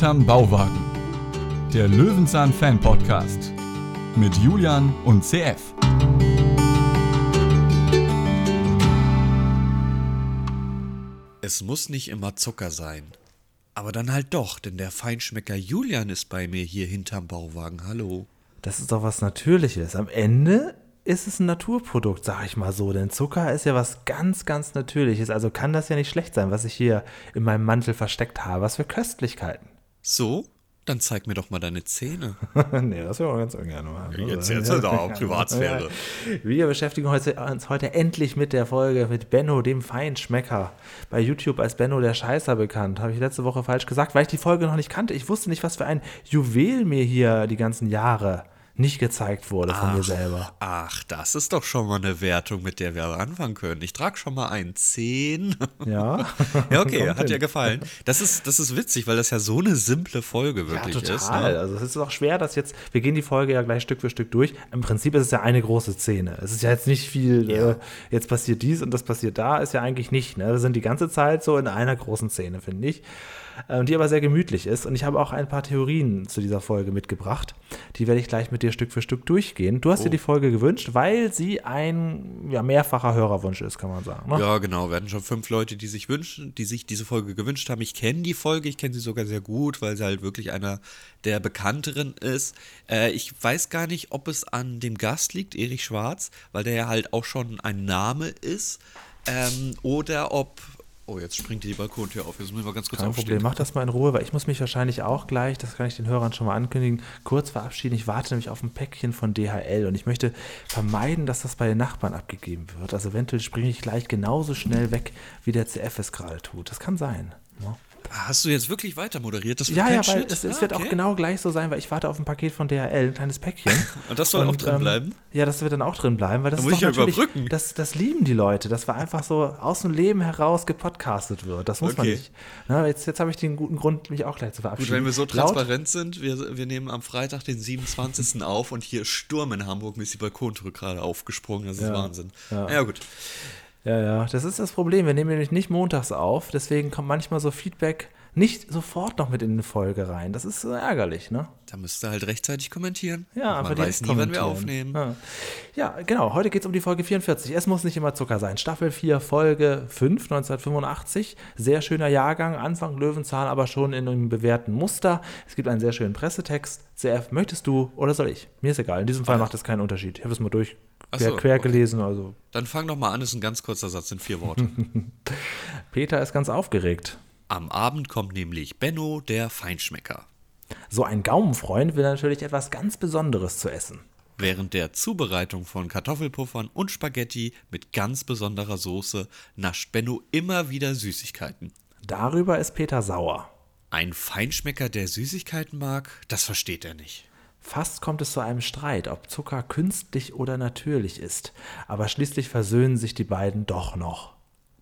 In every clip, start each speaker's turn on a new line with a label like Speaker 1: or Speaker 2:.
Speaker 1: Hinterm Bauwagen. Der Löwenzahn Fan Podcast mit Julian und CF.
Speaker 2: Es muss nicht immer Zucker sein. Aber dann halt doch, denn der Feinschmecker Julian ist bei mir hier hinterm Bauwagen. Hallo.
Speaker 3: Das ist doch was Natürliches. Am Ende ist es ein Naturprodukt, sag ich mal so. Denn Zucker ist ja was ganz, ganz Natürliches. Also kann das ja nicht schlecht sein, was ich hier in meinem Mantel versteckt habe. Was für Köstlichkeiten.
Speaker 2: So? Dann zeig mir doch mal deine Zähne.
Speaker 3: nee, das wäre auch ganz ungern mal.
Speaker 2: Jetzt, jetzt ist auch Privatsphäre.
Speaker 3: Wir beschäftigen uns heute endlich mit der Folge mit Benno, dem Feinschmecker. Bei YouTube als Benno der Scheißer bekannt. Habe ich letzte Woche falsch gesagt, weil ich die Folge noch nicht kannte. Ich wusste nicht, was für ein Juwel mir hier die ganzen Jahre nicht gezeigt wurde von
Speaker 2: ach,
Speaker 3: mir selber.
Speaker 2: Ach, das ist doch schon mal eine Wertung, mit der wir anfangen können. Ich trage schon mal ein 10.
Speaker 3: Ja.
Speaker 2: ja, okay, hat dir gefallen. Das ist, das ist witzig, weil das ja so eine simple Folge wirklich
Speaker 3: ja, total.
Speaker 2: ist.
Speaker 3: Ne? Also es ist auch schwer, dass jetzt, wir gehen die Folge ja gleich Stück für Stück durch. Im Prinzip ist es ja eine große Szene. Es ist ja jetzt nicht viel, ja. äh, jetzt passiert dies und das passiert da, ist ja eigentlich nicht. Ne? Wir sind die ganze Zeit so in einer großen Szene, finde ich. Äh, die aber sehr gemütlich ist. Und ich habe auch ein paar Theorien zu dieser Folge mitgebracht. Die werde ich gleich mit dir Stück für Stück durchgehen. Du hast oh. dir die Folge gewünscht, weil sie ein ja, mehrfacher Hörerwunsch ist, kann man sagen. Ne?
Speaker 2: Ja, genau. Wir hatten schon fünf Leute, die sich wünschen, die sich diese Folge gewünscht haben. Ich kenne die Folge, ich kenne sie sogar sehr gut, weil sie halt wirklich einer der bekannteren ist. Äh, ich weiß gar nicht, ob es an dem Gast liegt, Erich Schwarz, weil der ja halt auch schon ein Name ist. Ähm, oder ob Oh, jetzt springt die Balkontür auf. Jetzt müssen wir ganz kurz
Speaker 3: Kein aufstehen. Problem, mach das mal in Ruhe, weil ich muss mich wahrscheinlich auch gleich, das kann ich den Hörern schon mal ankündigen, kurz verabschieden. Ich warte nämlich auf ein Päckchen von DHL und ich möchte vermeiden, dass das bei den Nachbarn abgegeben wird. Also eventuell springe ich gleich genauso schnell weg, wie der CF es gerade tut. Das kann sein. Ja.
Speaker 2: Hast du jetzt wirklich weiter moderiert?
Speaker 3: Das ja, ja, weil es, es ah, wird okay. auch genau gleich so sein, weil ich warte auf ein Paket von DHL, ein kleines Päckchen.
Speaker 2: und das soll und, auch drin ähm, bleiben?
Speaker 3: Ja, das wird dann auch drin bleiben, weil das da
Speaker 2: muss
Speaker 3: ist
Speaker 2: ich ja überbrücken.
Speaker 3: Das, das lieben die Leute, dass wir einfach so aus dem Leben heraus gepodcastet wird. Das muss okay. man nicht. Na, jetzt jetzt habe ich den guten Grund, mich auch gleich zu verabschieden.
Speaker 2: Gut, wenn wir so transparent Laut, sind, wir, wir nehmen am Freitag den 27. auf und hier Sturm in Hamburg, mir ist die Balkontür gerade aufgesprungen. Das ist ja, Wahnsinn. Ja. ja, gut.
Speaker 3: Ja, ja, das ist das Problem. Wir nehmen nämlich nicht montags auf, deswegen kommt manchmal so Feedback nicht sofort noch mit in eine Folge rein. Das ist ärgerlich, ne?
Speaker 2: Da müsst ihr halt rechtzeitig kommentieren.
Speaker 3: Ja,
Speaker 2: aber man weiß nie, wann wir aufnehmen.
Speaker 3: Ja, ja genau. Heute geht es um die Folge 44. Es muss nicht immer Zucker sein. Staffel 4, Folge 5, 1985. Sehr schöner Jahrgang. Anfang Löwenzahn, aber schon in einem bewährten Muster. Es gibt einen sehr schönen Pressetext. CF, möchtest du oder soll ich? Mir ist egal. In diesem Fall macht es keinen Unterschied. Ich habe es mal durch quer, so, quer okay. gelesen. Also.
Speaker 2: Dann fang doch mal an, ist ein ganz kurzer Satz, sind vier Worte.
Speaker 3: Peter ist ganz aufgeregt.
Speaker 2: Am Abend kommt nämlich Benno, der Feinschmecker.
Speaker 3: So ein Gaumenfreund will natürlich etwas ganz Besonderes zu essen.
Speaker 2: Während der Zubereitung von Kartoffelpuffern und Spaghetti mit ganz besonderer Soße nascht Benno immer wieder Süßigkeiten.
Speaker 3: Darüber ist Peter sauer.
Speaker 2: Ein Feinschmecker, der Süßigkeiten mag, das versteht er nicht.
Speaker 3: Fast kommt es zu einem Streit, ob Zucker künstlich oder natürlich ist, aber schließlich versöhnen sich die beiden doch noch.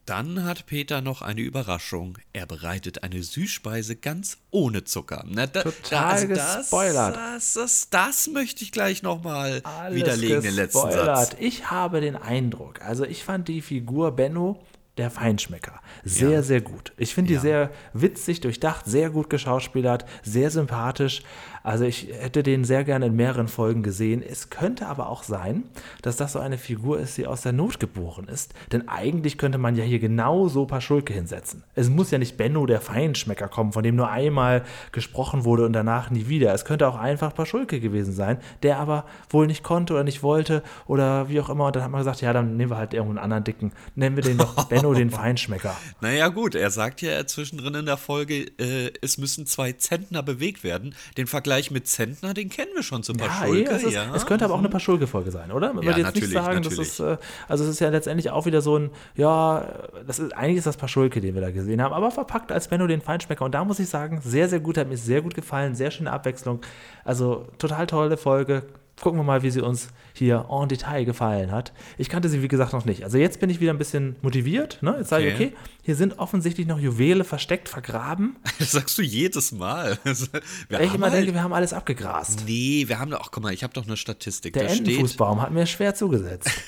Speaker 2: Dann hat Peter noch eine Überraschung. Er bereitet eine Süßspeise ganz ohne Zucker.
Speaker 3: Na, da, Total da, also gespoilert.
Speaker 2: Das, das, das, möchte ich gleich nochmal widerlegen, den letzten Satz.
Speaker 3: Ich habe den Eindruck, also ich fand die Figur Benno der Feinschmecker. Sehr, ja. sehr gut. Ich finde ja. die sehr witzig, durchdacht, sehr gut geschauspielert, sehr sympathisch. Also ich hätte den sehr gerne in mehreren Folgen gesehen. Es könnte aber auch sein, dass das so eine Figur ist, die aus der Not geboren ist. Denn eigentlich könnte man ja hier genau so Paschulke hinsetzen. Es muss ja nicht Benno der Feinschmecker kommen, von dem nur einmal gesprochen wurde und danach nie wieder. Es könnte auch einfach Paschulke gewesen sein, der aber wohl nicht konnte oder nicht wollte oder wie auch immer. Und dann hat man gesagt, ja, dann nehmen wir halt irgendeinen anderen Dicken. Nennen wir den doch Benno den Feinschmecker.
Speaker 2: Naja gut, er sagt ja zwischendrin in der Folge, äh, es müssen zwei Zentner bewegt werden. Den Vergleich Vergleich mit Zentner, den kennen wir schon zu Paschulke. Ja,
Speaker 3: es, ist, ja. es könnte aber auch eine Paschulke-Folge sein, oder?
Speaker 2: Man ja, jetzt natürlich, nicht sagen,
Speaker 3: das ist, äh, also es ist ja letztendlich auch wieder so ein, ja, das ist, eigentlich ist das Paschulke, den wir da gesehen haben, aber verpackt als Benno den Feinschmecker. Und da muss ich sagen, sehr, sehr gut, hat mir sehr gut gefallen, sehr schöne Abwechslung. Also total tolle Folge, gucken wir mal, wie sie uns hier en Detail gefallen hat. Ich kannte sie, wie gesagt, noch nicht. Also jetzt bin ich wieder ein bisschen motiviert. Ne? Jetzt sage ich, okay, hier sind offensichtlich noch Juwele versteckt, vergraben.
Speaker 2: Das sagst du jedes Mal.
Speaker 3: Wir ich immer halt denke, wir haben alles abgegrast.
Speaker 2: Nee, wir haben doch, ach guck mal, ich habe doch eine Statistik.
Speaker 3: Der Entenfußbaum hat mir schwer zugesetzt.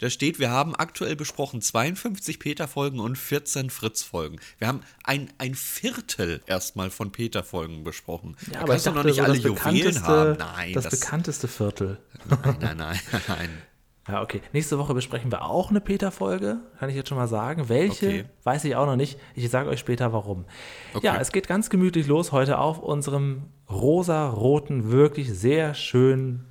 Speaker 2: Da steht, wir haben aktuell besprochen 52 Peter-Folgen und 14 Fritz-Folgen. Wir haben ein, ein Viertel erstmal von Peter-Folgen besprochen.
Speaker 3: Ja,
Speaker 2: Da
Speaker 3: aber ich
Speaker 2: kannst du
Speaker 3: dachte,
Speaker 2: noch nicht
Speaker 3: so
Speaker 2: alle Juwelen haben. Nein,
Speaker 3: das,
Speaker 2: das,
Speaker 3: bekannteste Viertel.
Speaker 2: Nein, nein, nein, nein.
Speaker 3: Ja, okay. Nächste Woche besprechen wir auch eine Peter-Folge, kann ich jetzt schon mal sagen. Welche,
Speaker 2: Okay.
Speaker 3: weiß ich auch noch nicht. Ich sage euch später warum.
Speaker 2: Okay.
Speaker 3: Ja, es geht ganz gemütlich los heute auf unserem rosa-roten, wirklich sehr schön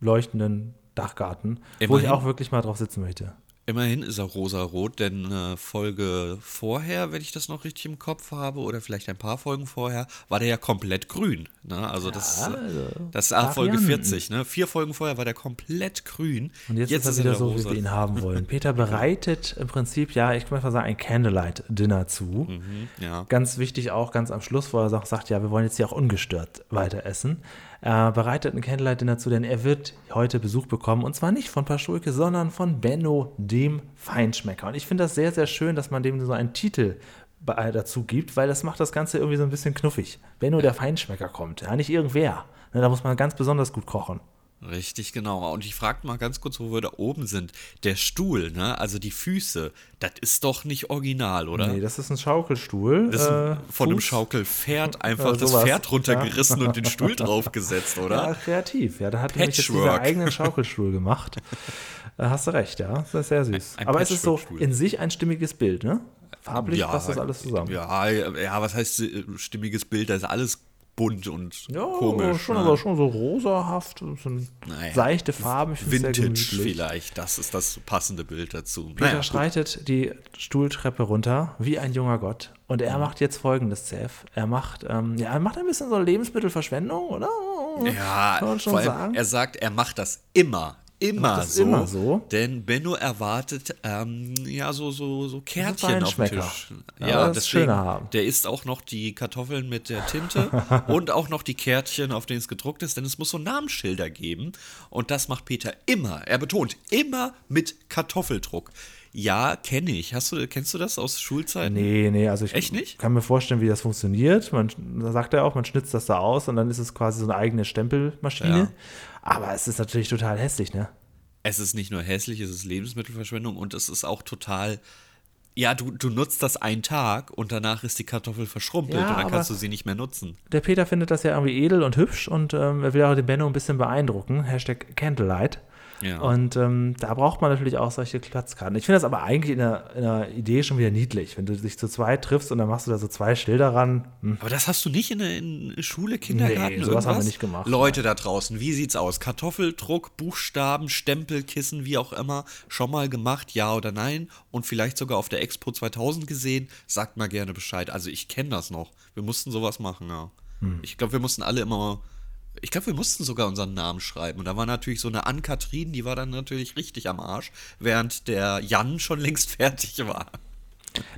Speaker 3: leuchtenden Dachgarten, wo
Speaker 2: Immerhin.
Speaker 3: ich auch wirklich mal drauf sitzen möchte.
Speaker 2: Immerhin ist er rosarot, denn äh, Folge vorher, wenn ich das noch richtig im Kopf habe, oder vielleicht ein paar Folgen vorher, war der ja komplett grün. Ne? Also das,
Speaker 3: Ja,
Speaker 2: äh,
Speaker 3: also
Speaker 2: das ist ah, Folge
Speaker 3: Varianten.
Speaker 2: 40. Ne? Vier Folgen vorher war der komplett grün.
Speaker 3: Und jetzt, ist er wieder so, wie wir ihn haben wollen. Peter bereitet im Prinzip, ja, ich kann mal sagen, ein Candlelight-Dinner zu.
Speaker 2: Mhm, ja.
Speaker 3: Ganz wichtig auch ganz am Schluss, wo er sagt, sagt, ja, wir wollen jetzt hier auch ungestört weiter essen. Er bereitet ein Candlelight-Dinner zu, denn er wird heute Besuch bekommen. Und zwar nicht von Paschulke, sondern von Benno, dem Feinschmecker. Und ich finde das sehr, sehr schön, dass man dem so einen Titel bei- dazu gibt, weil das macht das Ganze irgendwie so ein bisschen knuffig. Benno, der Feinschmecker kommt. Ja, nicht irgendwer. Ne, da muss man ganz besonders gut kochen.
Speaker 2: Richtig, genau. Und ich frage mal ganz kurz, wo wir da oben sind. Der Stuhl, ne? also die Füße, das ist doch nicht original, oder?
Speaker 3: Nee, das ist ein Schaukelstuhl.
Speaker 2: das ist ein,
Speaker 3: äh,
Speaker 2: von einem
Speaker 3: Fuß.
Speaker 2: Schaukelpferd einfach
Speaker 3: Äh,
Speaker 2: das. Pferd runtergerissen und den Stuhl draufgesetzt,
Speaker 3: Ja,
Speaker 2: oder?
Speaker 3: kreativ. Ja, da hat nämlich jetzt eigenen Schaukelstuhl gemacht. Da hast du recht, ja. Das ist sehr süß.
Speaker 2: Ein- ein
Speaker 3: Aber es ist so in sich ein stimmiges Bild, ne? Farblich passt das alles zusammen.
Speaker 2: Ja, ja, was heißt äh, stimmiges Bild? Da ist alles bunt und
Speaker 3: Ja,
Speaker 2: komisch.
Speaker 3: schon,
Speaker 2: ne?
Speaker 3: aber schon so rosahaft, so
Speaker 2: Naja.
Speaker 3: seichte Farben.
Speaker 2: Vintage vielleicht, das ist das passende Bild dazu.
Speaker 3: Peter
Speaker 2: Naja, gut.
Speaker 3: schreitet die Stuhltreppe runter wie ein junger Gott. Und
Speaker 2: Mhm.
Speaker 3: er macht jetzt folgendes, CF. Er macht, ähm, ja, er macht ein bisschen so Lebensmittelverschwendung, oder?
Speaker 2: Ja, vor allem,
Speaker 3: sagen.
Speaker 2: er sagt, er macht das immer. Immer so,
Speaker 3: immer so?
Speaker 2: Denn Benno erwartet ähm, ja so, so, so Kärtchen auf dem. Tisch.
Speaker 3: Ja,
Speaker 2: Ja,
Speaker 3: das
Speaker 2: deswegen,
Speaker 3: haben.
Speaker 2: der isst auch noch die Kartoffeln mit der Tinte und auch noch die Kärtchen, auf denen es gedruckt ist, denn es muss so Namensschilder geben. Und das macht Peter immer. Er betont immer mit Kartoffeldruck. Ja, kenne ich. Hast du, kennst du das aus Schulzeiten?
Speaker 3: Nee, nee, also ich
Speaker 2: Echt nicht?
Speaker 3: kann mir vorstellen, wie das funktioniert. Man, da sagt er auch, man schnitzt das da aus und dann ist es quasi so eine eigene Stempelmaschine.
Speaker 2: Ja.
Speaker 3: Aber es ist natürlich total hässlich, ne?
Speaker 2: es ist nicht nur hässlich, es ist Lebensmittelverschwendung und es ist auch total. Ja, du, du nutzt das einen Tag und danach ist die Kartoffel verschrumpelt
Speaker 3: Ja,
Speaker 2: und dann kannst du sie nicht mehr nutzen.
Speaker 3: Der Peter findet das ja irgendwie edel und hübsch und ähm, er will auch den Benno ein bisschen beeindrucken. Hashtag Candlelight.
Speaker 2: Ja.
Speaker 3: Und ähm, da braucht man natürlich auch solche Platzkarten. Ich finde das aber eigentlich in der, in der Idee schon wieder niedlich, wenn du dich zu zweit triffst und dann machst du da so zwei Schilder ran. Hm.
Speaker 2: Aber das hast du nicht in der in Schule, Kindergarten?
Speaker 3: Nee, sowas haben wir
Speaker 2: irgendwas?
Speaker 3: nicht gemacht.
Speaker 2: Leute da draußen, wie sieht's aus? Kartoffeldruck, Buchstaben, Stempelkissen, wie auch immer, schon mal gemacht, ja oder nein? Und vielleicht sogar auf der Expo 2000 gesehen? Sagt mal gerne Bescheid. Also ich kenne das noch. Wir mussten sowas machen, ja.
Speaker 3: Hm.
Speaker 2: Ich glaube, wir mussten alle immer. Ich glaube, wir mussten sogar unseren Namen schreiben. Und da war natürlich so eine Ann-Kathrin, die war dann natürlich richtig am Arsch, während der Jan schon längst fertig war.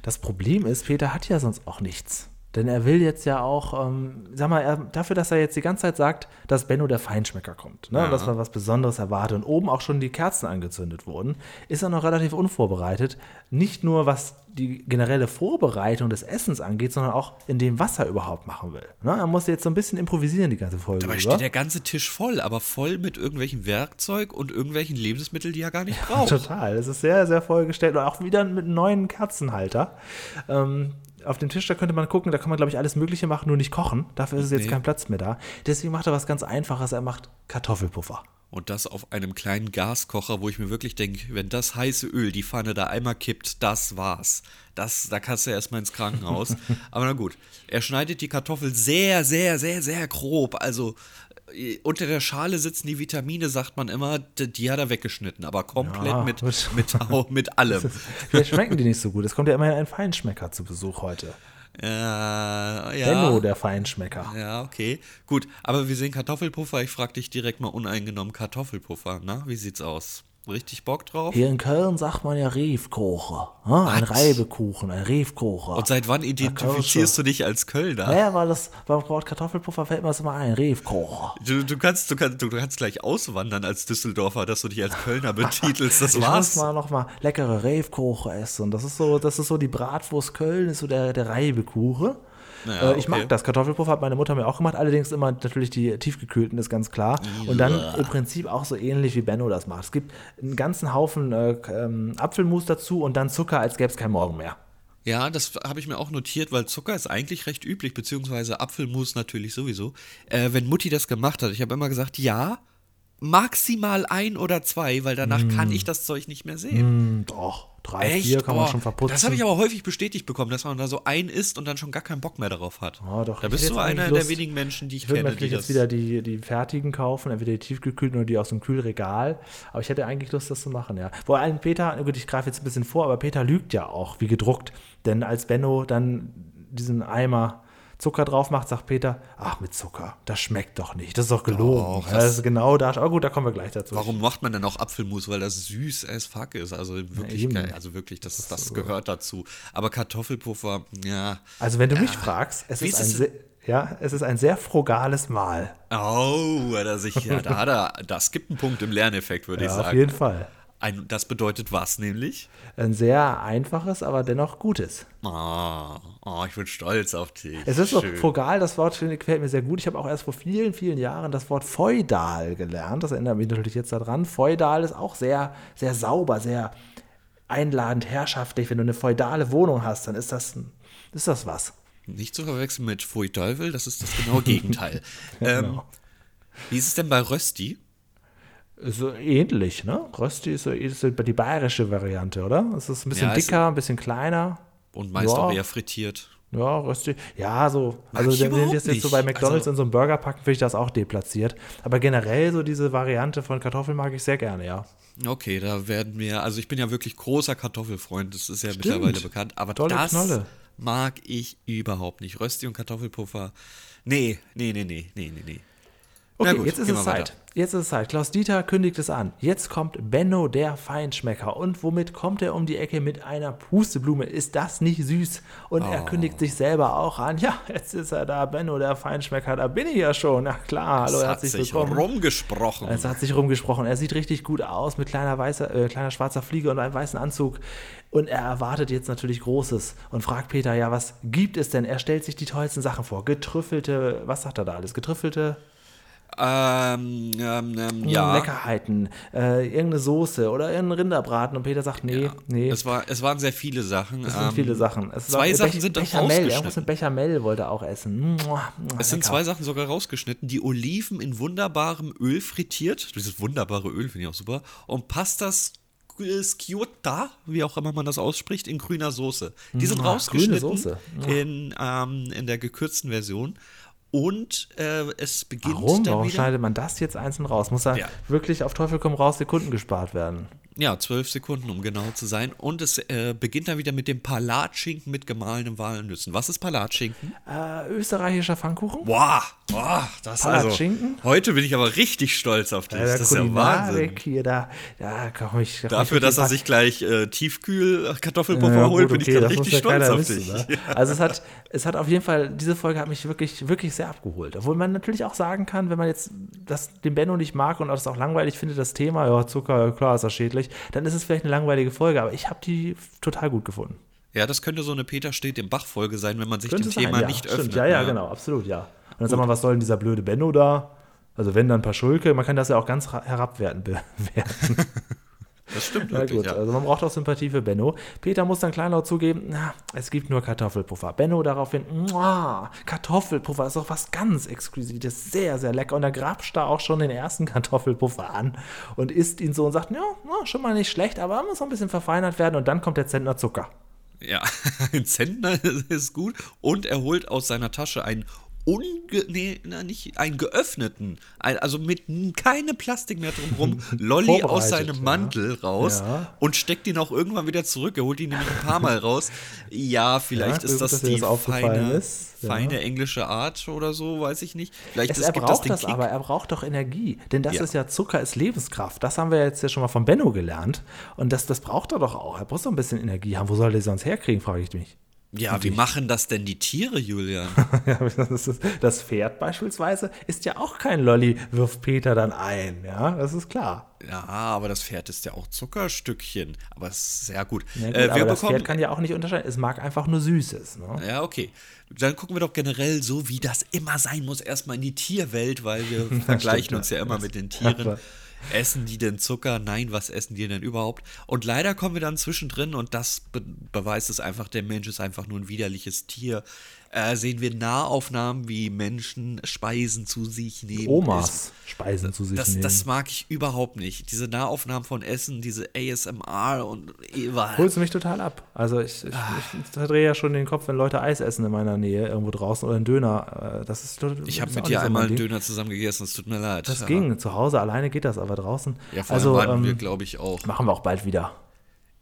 Speaker 3: Das Problem ist, Peter hat ja sonst auch nichts. Denn er will jetzt ja auch, ähm, sag mal, er, dafür, dass er jetzt die ganze Zeit sagt, dass Benno der Feinschmecker kommt, ne?
Speaker 2: Ja.
Speaker 3: dass man was Besonderes erwartet und oben auch schon die Kerzen angezündet wurden, ist er noch relativ unvorbereitet. Nicht nur was die generelle Vorbereitung des Essens angeht, sondern auch in dem, was er überhaupt machen will. Ne? Er muss jetzt so ein bisschen improvisieren die ganze Folge.
Speaker 2: Dabei
Speaker 3: über.
Speaker 2: steht der ganze Tisch voll, aber voll mit irgendwelchen Werkzeug und irgendwelchen Lebensmitteln, die er gar nicht braucht.
Speaker 3: Total. Es ist sehr, sehr vollgestellt und auch wieder mit einem neuen Kerzenhalter. Ähm, auf dem Tisch, da könnte man gucken, da kann man, glaube ich, alles Mögliche machen, nur nicht kochen. Dafür ist jetzt
Speaker 2: Nee.
Speaker 3: kein Platz mehr da. Deswegen macht er was ganz Einfaches. Er macht Kartoffelpuffer.
Speaker 2: Und das auf einem kleinen Gaskocher, wo ich mir wirklich denke, wenn das heiße Öl die Pfanne da einmal kippt, das war's. Das, da kannst du erstmal ins Krankenhaus. Aber na gut. Er schneidet die Kartoffel sehr, sehr, sehr, sehr grob. Also unter der Schale sitzen die Vitamine, sagt man immer, die, hat er weggeschnitten, aber komplett
Speaker 3: Ja,
Speaker 2: mit, mit, mit allem.
Speaker 3: Vielleicht schmecken die nicht so gut. Es kommt ja immerhin ein Feinschmecker zu Besuch heute.
Speaker 2: Äh, ja.
Speaker 3: Benno, der Feinschmecker.
Speaker 2: Ja, okay. Gut, aber wir sehen Kartoffelpuffer. Ich frage dich direkt mal uneingenommen Kartoffelpuffer. Na, wie sieht's aus? Richtig Bock drauf?
Speaker 3: Hier in Köln sagt man ja Riefkocher. Ne? Ein? Reibekuchen, ein Riefkocher.
Speaker 2: Und seit wann identifizierst du dich als Kölner?
Speaker 3: Naja, weil das beim Wort Kartoffelpuffer fällt mir das immer ein. Riefkocher.
Speaker 2: Du, du, kannst, du, kannst, du kannst gleich auswandern als Düsseldorfer, dass du dich als Kölner betitelst. Das
Speaker 3: Ich
Speaker 2: war's.
Speaker 3: muss mal noch mal leckere Reifkuchen essen. Das ist so, das ist so die Bratwurst Köln, ist so der, der Reibekuchen.
Speaker 2: Ja,
Speaker 3: äh, ich
Speaker 2: okay.
Speaker 3: mag das. Kartoffelpuffer hat meine Mutter mir auch gemacht, allerdings immer natürlich die tiefgekühlten, ist ganz klar. Und dann im Prinzip auch so ähnlich wie Benno das macht. Es gibt einen ganzen Haufen äh, ähm, Apfelmus dazu und dann Zucker, als gäbe es kein Morgen mehr.
Speaker 2: Ja, das habe ich mir auch notiert, weil Zucker ist eigentlich recht üblich, beziehungsweise Apfelmus natürlich sowieso. Äh, wenn Mutti das gemacht hat, ich habe immer gesagt, ja, maximal ein oder zwei, weil danach
Speaker 3: Mm.
Speaker 2: kann ich das Zeug nicht mehr sehen.
Speaker 3: Hm, doch, drei, vier kann man
Speaker 2: Boah,
Speaker 3: schon verputzen.
Speaker 2: Das habe ich aber häufig bestätigt bekommen, dass man da so ein isst und dann schon gar keinen Bock mehr darauf hat.
Speaker 3: Oh, doch,
Speaker 2: da
Speaker 3: ich
Speaker 2: bist du einer
Speaker 3: eigentlich
Speaker 2: der
Speaker 3: Lust-
Speaker 2: wenigen Menschen, die ich,
Speaker 3: Ich würde
Speaker 2: kenne, die
Speaker 3: natürlich
Speaker 2: das.
Speaker 3: jetzt wieder die, die fertigen kaufen, entweder die tiefgekühlten oder die aus dem Kühlregal. Aber ich hätte eigentlich Lust, das zu machen, ja. Vor allem Peter, gut, ich greife jetzt ein bisschen vor, aber Peter lügt ja auch, wie gedruckt. Denn als Benno dann diesen Eimer Zucker drauf macht, sagt Peter, ach, mit Zucker, das schmeckt doch nicht. Das ist doch gelogen.
Speaker 2: Doch,
Speaker 3: Ja,
Speaker 2: das-
Speaker 3: das ist genau da. Aber gut, da kommen wir gleich dazu.
Speaker 2: Warum macht man denn auch Apfelmus? Weil das süß as fuck ist. Also wirklich
Speaker 3: eben.
Speaker 2: geil. Also wirklich, das, das gehört dazu. Aber Kartoffelpuffer, ja.
Speaker 3: Also wenn du mich fragst, es
Speaker 2: Wie
Speaker 3: ist,
Speaker 2: ist
Speaker 3: ein ja, es ist ein sehr frugales Mahl.
Speaker 2: Oh, da, sich, ja, da hat er, das gibt einen Punkt im Lerneffekt, würde ich
Speaker 3: Ja, auf
Speaker 2: sagen.
Speaker 3: jeden Fall.
Speaker 2: Ein, das bedeutet was nämlich?
Speaker 3: Ein sehr einfaches, aber dennoch gutes.
Speaker 2: Oh, oh, ich bin stolz auf dich.
Speaker 3: Es ist so
Speaker 2: Schön.
Speaker 3: frugal, das Wort gefällt mir sehr gut. Ich habe auch erst vor vielen, vielen Jahren das Wort feudal gelernt. Das erinnert mich natürlich jetzt daran. Feudal ist auch sehr, sehr sauber, sehr einladend, herrschaftlich. Wenn du eine feudale Wohnung hast, dann ist das, ist das was.
Speaker 2: Nicht zu verwechseln mit Pfui Teufel, das ist das genaue Gegenteil. ähm,
Speaker 3: Genau.
Speaker 2: wie ist es denn bei Rösti?
Speaker 3: Ist so ähnlich, ne? Rösti ist, so, ist so die bayerische Variante, oder? Es ist ein bisschen
Speaker 2: Ja,
Speaker 3: dicker, ein bisschen kleiner.
Speaker 2: Und meist
Speaker 3: Ja.
Speaker 2: auch eher frittiert.
Speaker 3: Ja, Rösti. Ja, so.
Speaker 2: Mag
Speaker 3: Also, wenn wir das jetzt so bei McDonalds
Speaker 2: Also-
Speaker 3: in so einen Burger packen, finde ich das auch deplatziert. Aber generell so diese Variante von Kartoffeln mag ich sehr gerne, ja.
Speaker 2: Okay, da werden wir, also ich bin ja wirklich großer Kartoffelfreund, das ist ja mittlerweile bekannt, aber
Speaker 3: Tolle
Speaker 2: das
Speaker 3: Knolle.
Speaker 2: mag ich überhaupt nicht. Rösti und Kartoffelpuffer, nee, nee, nee, nee, nee, nee, nee.
Speaker 3: Okay,
Speaker 2: gut,
Speaker 3: jetzt ist es
Speaker 2: wir weiter.
Speaker 3: Zeit. Jetzt ist es Zeit. Klaus Dieter kündigt es an. Jetzt kommt Benno der Feinschmecker. Und womit kommt er um die Ecke mit einer Pusteblume? Ist das nicht süß? Und er
Speaker 2: Oh.
Speaker 3: kündigt sich selber auch an. Ja, jetzt ist er da, Benno der Feinschmecker. Da bin ich ja schon. Na klar, hallo,
Speaker 2: Es hat
Speaker 3: herzlich
Speaker 2: sich
Speaker 3: willkommen.
Speaker 2: rumgesprochen.
Speaker 3: Es hat sich rumgesprochen. Er sieht richtig gut aus mit kleiner weißer, äh, kleiner schwarzer Fliege und einem weißen Anzug. Und er erwartet jetzt natürlich Großes und fragt Peter, ja, was gibt es denn? Er stellt sich die tollsten Sachen vor. Getrüffelte, was sagt er da alles? Getrüffelte
Speaker 2: ähm, ähm, ähm, ja.
Speaker 3: Leckerheiten, äh, irgendeine Soße oder irgendein Rinderbraten. Und Peter sagt, nee, nee.
Speaker 2: Es, war, es waren sehr viele Sachen.
Speaker 3: Es sind
Speaker 2: ähm,
Speaker 3: viele Sachen. Es
Speaker 2: zwei Sachen
Speaker 3: Bech-
Speaker 2: sind doch
Speaker 3: Bechamel. Irgendwas mit Bechamel wollte er auch essen. Mua,
Speaker 2: Es sind zwei Sachen sogar rausgeschnitten. Die Oliven in wunderbarem Öl frittiert. Dieses wunderbare Öl finde ich auch super. Und Pastas Sciutta, wie auch immer man das ausspricht, in grüner Soße. Die sind
Speaker 3: Ah,
Speaker 2: rausgeschnitten in, ähm, in der gekürzten Version. Und äh, es beginnt
Speaker 3: Warum? Warum
Speaker 2: wieder.
Speaker 3: schneidet man das jetzt einzeln raus? Muss da
Speaker 2: Ja.
Speaker 3: wirklich auf Teufel komm raus Sekunden gespart werden?
Speaker 2: Ja, zwölf Sekunden, um genau zu sein. Und es äh, beginnt dann wieder mit dem Palatschinken mit gemahlenem Walnüssen. Was ist Palatschinken?
Speaker 3: Äh, österreichischer Pfannkuchen?
Speaker 2: Boah, boah, das also.
Speaker 3: Palatschinken?
Speaker 2: Heute bin ich aber richtig stolz auf dich.
Speaker 3: Äh,
Speaker 2: das ist ja Wahnsinn.
Speaker 3: Hier, da, da komm ich. komm
Speaker 2: Dafür, dass er sich gleich äh, Tiefkühl-Kartoffelpuffer
Speaker 3: Ja,
Speaker 2: holt,
Speaker 3: gut,
Speaker 2: bin
Speaker 3: okay,
Speaker 2: ich gerade richtig
Speaker 3: ja
Speaker 2: stolz auf
Speaker 3: wissen,
Speaker 2: dich.
Speaker 3: ne? Also es hat, es hat auf jeden Fall, diese Folge hat mich wirklich, wirklich sehr abgeholt. Obwohl man natürlich auch sagen kann, wenn man jetzt das, den Benno nicht mag und das auch langweilig findet, das Thema, ja, Zucker, klar ist das schädlich, dann ist es vielleicht eine langweilige Folge, aber ich habe die total gut gefunden.
Speaker 2: Ja, das könnte so eine Peter steht im Bach-Folge sein, wenn man sich
Speaker 3: Könnte
Speaker 2: dem Thema
Speaker 3: ja,
Speaker 2: nicht
Speaker 3: stimmt.
Speaker 2: öffnet.
Speaker 3: Ja, ja,
Speaker 2: ne?
Speaker 3: genau, absolut, ja. Und dann sagt man, was soll denn dieser blöde Benno da? Also wenn dann ein paar Schulke, man kann das ja auch ganz bewerten.
Speaker 2: Das stimmt
Speaker 3: Na
Speaker 2: wirklich,
Speaker 3: gut,
Speaker 2: ja.
Speaker 3: also man braucht auch Sympathie für Benno. Peter muss dann kleinlaut zugeben, na, es gibt nur Kartoffelpuffer. Benno daraufhin, "Mua, Kartoffelpuffer ist doch was ganz Exquisites, sehr, sehr lecker. Und er grapscht da auch schon den ersten Kartoffelpuffer an und isst ihn so und sagt, ja, na, schon mal nicht schlecht, aber muss noch ein bisschen verfeinert werden. Und dann kommt der Zentner Zucker.
Speaker 2: Ja, ein Zentner ist gut. Und er holt aus seiner Tasche einen unge nee, na, nicht, einen geöffneten, ein, also mit keine Plastik mehr drumherum, Lolli aus seinem
Speaker 3: ja.
Speaker 2: Mantel raus
Speaker 3: Ja.
Speaker 2: und steckt ihn auch irgendwann wieder zurück. Er holt ihn nämlich ein paar Mal raus. Ja, vielleicht
Speaker 3: Ja,
Speaker 2: ist das die
Speaker 3: das
Speaker 2: feine.
Speaker 3: Ja.
Speaker 2: feine englische Art oder so, weiß ich nicht. Vielleicht
Speaker 3: Es,
Speaker 2: ist,
Speaker 3: er braucht das
Speaker 2: Kick.
Speaker 3: aber, er braucht doch Energie. Denn das
Speaker 2: Ja.
Speaker 3: ist ja Zucker ist Lebenskraft. Das haben wir jetzt ja schon mal von Benno gelernt. Und das, das braucht er doch auch. Er muss doch ein bisschen Energie haben. Wo soll er sonst herkriegen, frage ich mich.
Speaker 2: Ja, wie machen das denn die Tiere, Julian?
Speaker 3: das, ist, das Pferd beispielsweise ist ja auch kein Lolli, wirft Peter dann ein, ja, das ist klar.
Speaker 2: Ja, aber das Pferd ist ja auch Zuckerstückchen. Aber es ist sehr gut.
Speaker 3: Ja, gut äh, aber das Pferd kann ja auch nicht unterscheiden. Es mag einfach nur Süßes. Ne?
Speaker 2: Ja, okay. Dann gucken wir doch generell so, wie das immer sein muss, erstmal in die Tierwelt, weil wir vergleichen stimmt, uns ja immer mit den Tieren. Essen die denn Zucker? Nein, was essen die denn überhaupt? Und leider kommen wir dann zwischendrin und das be beweist es einfach, der Mensch ist einfach nur ein widerliches Tier äh, sehen wir Nahaufnahmen, wie Menschen Speisen zu sich nehmen.
Speaker 3: Omas Speisen zu sich
Speaker 2: das,
Speaker 3: nehmen.
Speaker 2: Das mag ich überhaupt nicht. Diese Nahaufnahmen von Essen, diese ASMR und
Speaker 3: überall. Holst du mich total ab. Also ich, ich, ah. ich, drehe ja schon den Kopf, wenn Leute Eis essen in meiner Nähe, irgendwo draußen oder einen Döner. Äh, das ist
Speaker 2: Ich habe mit dir einmal einen Döner zusammen gegessen, es tut mir leid.
Speaker 3: Das ja. ging. Zu Hause alleine geht das, aber draußen.
Speaker 2: Ja, vor also, ähm, wir, glaube ich, auch.
Speaker 3: Machen wir auch bald wieder.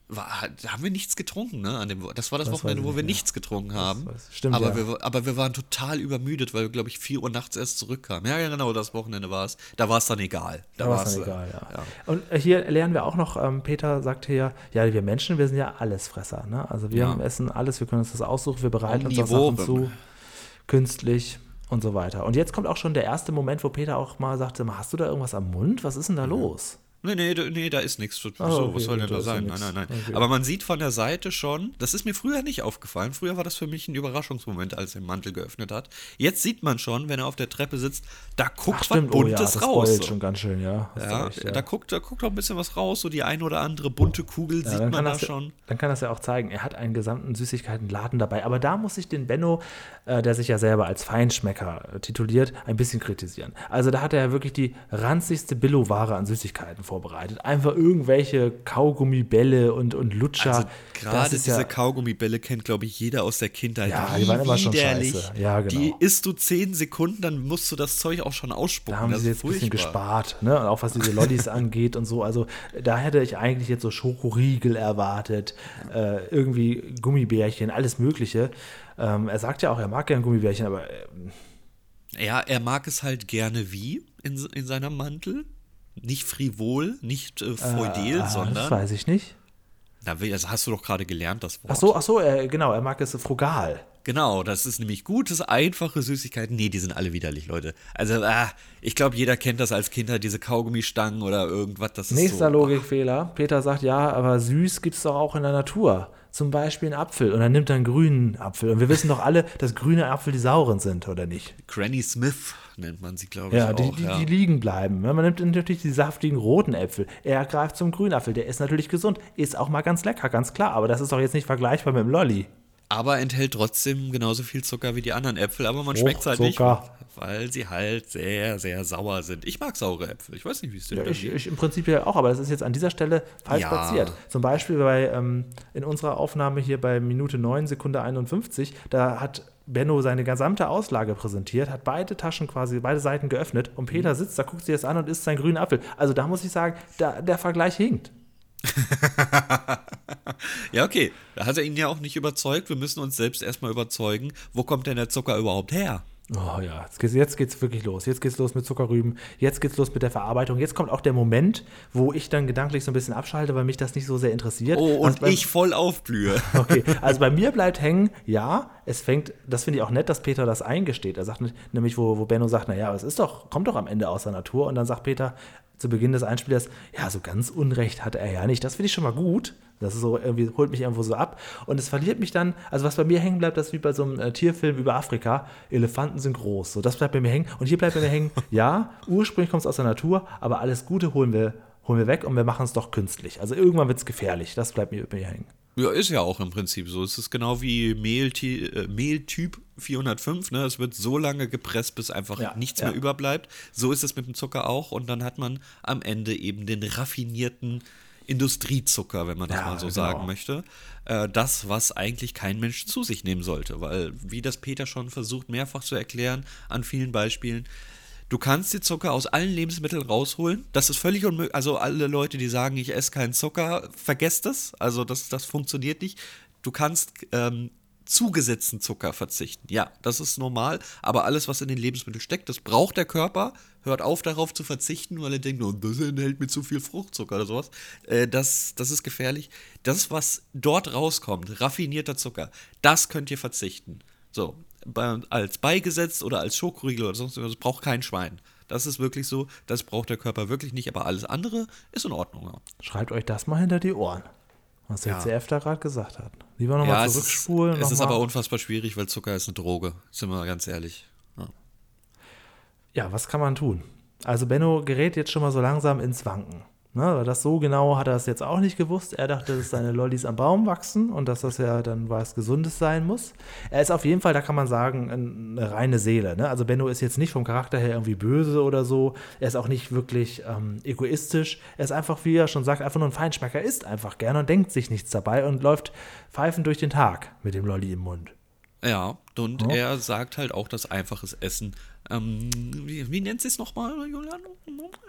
Speaker 2: War, haben wir nichts getrunken, ne? An dem, das war das, das Wochenende, wo wir mehr. nichts getrunken haben.
Speaker 3: Stimmt.
Speaker 2: Aber,
Speaker 3: ja.
Speaker 2: wir, aber wir waren total übermüdet, weil wir, glaube ich, 4 Uhr nachts erst zurückkamen. Ja, ja, genau, das Wochenende war es. Da war es dann egal.
Speaker 3: Da, da war es dann egal, ja. ja. Und hier lernen wir auch noch, ähm, Peter sagt hier, ja, wir Menschen, wir sind ja Allesfresser, ne? Also wir ja. essen alles, wir können uns das aussuchen, wir bereiten uns das Sachen zu, künstlich und so weiter. Und jetzt kommt auch schon der erste Moment, wo Peter auch mal sagte, hast du da irgendwas am Mund? Was ist denn da los?
Speaker 2: Nee, nee, nee, da ist nichts. So, oh, okay, was soll denn da sein? Nein, nein, nein. Okay. Aber man sieht von der Seite schon, das ist mir früher nicht aufgefallen. Früher war das für mich ein Überraschungsmoment, als er den Mantel geöffnet hat. Jetzt sieht man schon, wenn er auf der Treppe sitzt, da guckt Ach, was Buntes oh, ja, das raus.
Speaker 3: So. schon ganz schön, ja.
Speaker 2: Ja, recht, ja. Da, guckt, da guckt auch ein bisschen was raus, so die ein oder andere bunte Kugel ja, sieht man da schon.
Speaker 3: Dann kann das ja auch zeigen, er hat einen gesamten Süßigkeitenladen dabei. Aber da muss ich den Benno, äh, der sich ja selber als Feinschmecker äh, tituliert, ein bisschen kritisieren. Also da hat er ja wirklich die ranzigste Billo-Ware an Süßigkeiten vorbereitet. Einfach irgendwelche Kaugummibälle und, und Lutscher. Also
Speaker 2: gerade diese ja, Kaugummibälle kennt, glaube ich, jeder aus der Kindheit.
Speaker 3: Ja, die waren immer schon scheiße. Ja, genau.
Speaker 2: Die isst du zehn Sekunden, dann musst du das Zeug auch schon ausspucken.
Speaker 3: Da haben sie jetzt ein bisschen gespart, ne? Und auch was diese Lollis angeht und so. Also da hätte ich eigentlich jetzt so Schokoriegel erwartet, äh, irgendwie Gummibärchen, alles Mögliche. Ähm, er sagt ja auch, er mag gerne Gummibärchen, aber. Äh,
Speaker 2: ja, er mag es halt gerne wie in, in seinem Mantel. Nicht frivol, nicht äh, feudel, äh, sondern. Das
Speaker 3: weiß ich nicht.
Speaker 2: Na, das hast du doch gerade gelernt, das Wort.
Speaker 3: Ach so, ach so, äh, genau, er mag es frugal.
Speaker 2: Genau, das ist nämlich gutes, einfache Süßigkeiten. Nee, die sind alle widerlich, Leute. Also, ah, ich glaube, jeder kennt das als Kind, diese Kaugummistangen oder irgendwas. Das
Speaker 3: Nächster so, Logikfehler. Peter sagt, ja, aber süß gibt es doch auch in der Natur. Zum Beispiel einen Apfel. Und dann nimmt er einen grünen Apfel. Und wir wissen doch alle, dass grüne Apfel die sauren sind, oder nicht?
Speaker 2: Granny Smith nennt man sie, glaube
Speaker 3: ja,
Speaker 2: ich.
Speaker 3: Die, auch, die, ja, die liegen bleiben. Man nimmt natürlich die saftigen roten Äpfel. Er greift zum grünen Apfel. Der ist natürlich gesund. Ist auch mal ganz lecker, ganz klar. Aber das ist doch jetzt nicht vergleichbar mit dem Lolli
Speaker 2: aber enthält trotzdem genauso viel Zucker wie die anderen Äpfel, aber man schmeckt es halt nicht, weil sie halt sehr, sehr sauer sind. Ich mag saure Äpfel. Ich weiß nicht, wie es dir
Speaker 3: ja, ich, ich, Im Prinzip ja auch, aber das ist jetzt an dieser Stelle falsch ja. platziert. Zum Beispiel bei, ähm, in unserer Aufnahme hier bei Minute 9, Sekunde 51, da hat Benno seine gesamte Auslage präsentiert, hat beide Taschen quasi, beide Seiten geöffnet und Peter mhm. sitzt da, guckt sich das an und isst seinen grünen Apfel. Also da muss ich sagen, da, der Vergleich hinkt.
Speaker 2: ja, okay. Da hat er ihn ja auch nicht überzeugt. Wir müssen uns selbst erstmal überzeugen, wo kommt denn der Zucker überhaupt her?
Speaker 3: Oh ja, jetzt geht's, jetzt geht's wirklich los. Jetzt geht's los mit Zuckerrüben. Jetzt geht's los mit der Verarbeitung. Jetzt kommt auch der Moment, wo ich dann gedanklich so ein bisschen abschalte, weil mich das nicht so sehr interessiert.
Speaker 2: Oh, und also ich voll aufblühe.
Speaker 3: Okay, also bei mir bleibt hängen, ja, es fängt, das finde ich auch nett, dass Peter das eingesteht. Er sagt nämlich, wo, wo Benno sagt, naja, es ist doch, kommt doch am Ende aus der Natur. Und dann sagt Peter, zu Beginn des Einspielers, ja, so ganz Unrecht hat er ja nicht. Das finde ich schon mal gut. Das ist so irgendwie, holt mich irgendwo so ab. Und es verliert mich dann, also was bei mir hängen bleibt, das ist wie bei so einem äh, Tierfilm über Afrika. Elefanten sind groß. So, das bleibt bei mir hängen. Und hier bleibt bei mir hängen, ja, ursprünglich kommt es aus der Natur, aber alles Gute holen wir, holen wir weg und wir machen es doch künstlich. Also irgendwann wird es gefährlich. Das bleibt mir bei mir hängen.
Speaker 2: Ja, ist ja auch im Prinzip so. Es ist genau wie Mehl, äh, Mehltyp 405. Ne? Es wird so lange gepresst, bis einfach ja, nichts ja. mehr überbleibt. So ist es mit dem Zucker auch. Und dann hat man am Ende eben den raffinierten Industriezucker, wenn man das ja, mal so genau. sagen möchte. Äh, das, was eigentlich kein Mensch zu sich nehmen sollte. Weil, wie das Peter schon versucht, mehrfach zu erklären, an vielen Beispielen, Du kannst die Zucker aus allen Lebensmitteln rausholen. Das ist völlig unmöglich. Also alle Leute, die sagen, ich esse keinen Zucker, vergesst das. Also das, das funktioniert nicht. Du kannst ähm, zugesetzten Zucker verzichten. Ja, das ist normal, aber alles, was in den Lebensmitteln steckt, das braucht der Körper. Hört auf, darauf zu verzichten, weil er denkt, oh, das enthält mir zu viel Fruchtzucker oder sowas. Äh, das, das ist gefährlich. Das, was dort rauskommt, raffinierter Zucker, das könnt ihr verzichten. So, bei, als Beigesetzt oder als Schokoriegel oder sonst irgendwas, braucht kein Schwein. Das ist wirklich so, das braucht der Körper wirklich nicht, aber alles andere ist in Ordnung. Ja.
Speaker 3: Schreibt euch das mal hinter die Ohren, was der
Speaker 2: Ja.
Speaker 3: CF da gerade gesagt hat. Lieber nochmal
Speaker 2: Ja, es ist,
Speaker 3: zurückspulen.
Speaker 2: es ist aber unfassbar schwierig, weil Zucker ist eine Droge, sind wir ganz ehrlich. Ja.
Speaker 3: Was kann man tun? Also Benno gerät jetzt schon mal so langsam ins Wanken. Ne, das so genau hat er es jetzt auch nicht gewusst. Er dachte, dass seine Lollis am Baum wachsen und dass das ja dann was Gesundes sein muss. Er ist auf jeden Fall, da kann man sagen, ein- eine reine Seele. Ne? Also Benno ist jetzt nicht vom Charakter her irgendwie böse oder so. Er ist auch nicht wirklich ähm, egoistisch. Er ist einfach, wie er schon sagt, einfach nur ein Feinschmecker. Er isst einfach gerne und denkt sich nichts dabei und läuft pfeifend durch den Tag mit dem Lolli im Mund.
Speaker 2: Ja, und
Speaker 3: Ja.
Speaker 2: er sagt halt auch, dass einfaches Essen, ähm, wie, wie nennt sie es nochmal, Julian?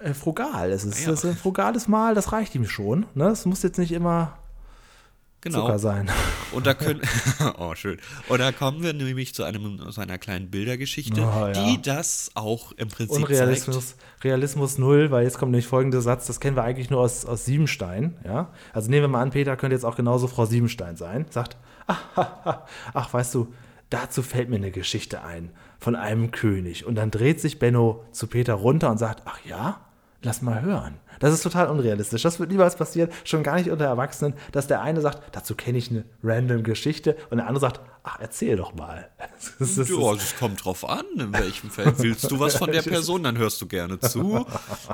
Speaker 3: Äh, frugal. Es ist,
Speaker 2: Ja.
Speaker 3: es ist ein frugales Mahl, das reicht ihm schon. Ne? Es muss jetzt nicht immer
Speaker 2: Genau.
Speaker 3: Zucker sein.
Speaker 2: Und da können, oh schön. Und da kommen wir nämlich zu einem, zu einer kleinen Bildergeschichte,
Speaker 3: Oh, ja.
Speaker 2: die das auch im Prinzip zeigt.
Speaker 3: Unrealismus, Realismus null, weil jetzt kommt nämlich folgender Satz, das kennen wir eigentlich nur aus, aus Siebenstein, ja. Also nehmen wir mal an, Peter könnte jetzt auch genauso Frau Siebenstein sein, sagt, ach, ha, ach, weißt du, dazu fällt mir eine Geschichte ein von einem König. Und dann dreht sich Benno zu Peter runter und sagt, ach ja, lass mal hören. Das ist total unrealistisch. Das wird niemals passieren, schon gar nicht unter Erwachsenen, dass der eine sagt, dazu kenne ich eine random Geschichte und der andere sagt, ach, erzähl doch mal. Das ist-
Speaker 2: Ja, es kommt drauf an, in welchem Feld. Willst du was von der Person, dann hörst du gerne zu.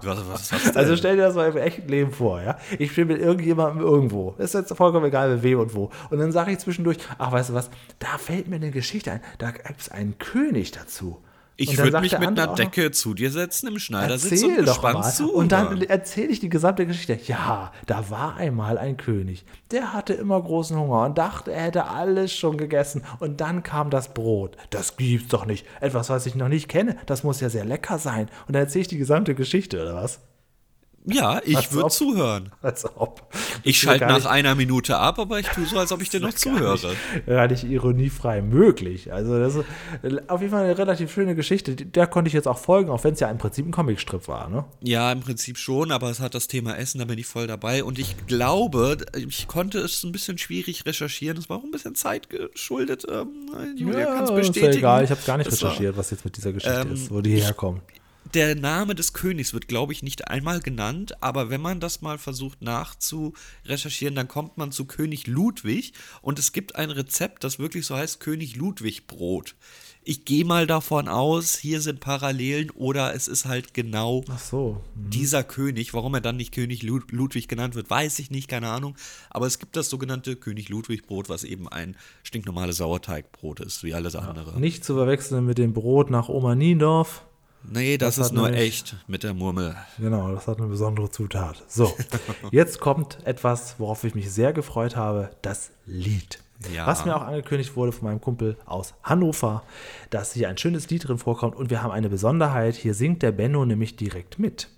Speaker 2: Was, was
Speaker 3: Also stell dir das mal im echten Leben vor, ja. Ich bin mit irgendjemandem irgendwo. Ist jetzt vollkommen egal, mit wem und wo. Und dann sage ich zwischendurch, ach, weißt du was, da fällt mir eine Geschichte ein. Da gibt es einen König dazu.
Speaker 2: Ich würde mich mit einer
Speaker 3: auch noch,
Speaker 2: Decke zu dir setzen im Schneidersitz und
Speaker 3: doch
Speaker 2: gespannt
Speaker 3: mal.
Speaker 2: zu.
Speaker 3: Und dann erzähle ich die gesamte Geschichte. Ja, da war einmal ein König. Der hatte immer großen Hunger und dachte, er hätte alles schon gegessen. Und dann kam das Brot. Das gibt's doch nicht. Etwas, was ich noch nicht kenne. Das muss ja sehr lecker sein. Und dann erzähle ich die gesamte Geschichte, oder was?
Speaker 2: Ja, ich
Speaker 3: Als
Speaker 2: würde
Speaker 3: ob.
Speaker 2: zuhören.
Speaker 3: Als ob.
Speaker 2: Ich schalte nach
Speaker 3: nicht-
Speaker 2: einer Minute ab, aber ich tue so, als ob ich dir noch zuhöre.
Speaker 3: gar nicht ironiefrei möglich. Also das ist auf jeden Fall eine relativ schöne Geschichte. Der konnte ich jetzt auch folgen, auch wenn es ja im Prinzip ein Comicstrip war. Ne?
Speaker 2: Ja, im Prinzip schon, aber es hat das Thema Essen, da bin ich voll dabei. Und ich glaube, ich konnte es ein bisschen schwierig recherchieren. Es war auch ein bisschen Zeit geschuldet. Ähm, Julia kann es
Speaker 3: ist
Speaker 2: bestätigen.
Speaker 3: ja egal. Ich habe gar nicht
Speaker 2: war-
Speaker 3: recherchiert, was jetzt mit dieser Geschichte
Speaker 2: Ähm,
Speaker 3: ist, wo die herkommen.
Speaker 2: Der Name des Königs wird, glaube ich, nicht einmal genannt, aber wenn man das mal versucht nachzurecherchieren, dann kommt man zu König Ludwig und es gibt ein Rezept, das wirklich so heißt König Ludwig Brot. Ich gehe mal davon aus, hier sind Parallelen oder es ist halt genau
Speaker 3: so.
Speaker 2: dieser König. Warum er dann nicht König Lud Ludwig genannt wird, weiß ich nicht, keine Ahnung. Aber es gibt das sogenannte König Ludwig Brot, was eben ein stinknormales Sauerteigbrot ist, wie alles andere.
Speaker 3: Nicht zu verwechseln mit dem Brot nach Oma Niendorf.
Speaker 2: Nee, das,
Speaker 3: Das
Speaker 2: ist nur
Speaker 3: nämlich-
Speaker 2: echt mit der Murmel.
Speaker 3: Genau, das hat eine besondere Zutat. So, jetzt kommt etwas, worauf ich mich sehr gefreut habe, das Lied.
Speaker 2: Ja.
Speaker 3: Was mir auch angekündigt wurde von meinem Kumpel aus Hannover, dass hier ein schönes Lied drin vorkommt und wir haben eine Besonderheit, hier singt der Benno nämlich direkt mit.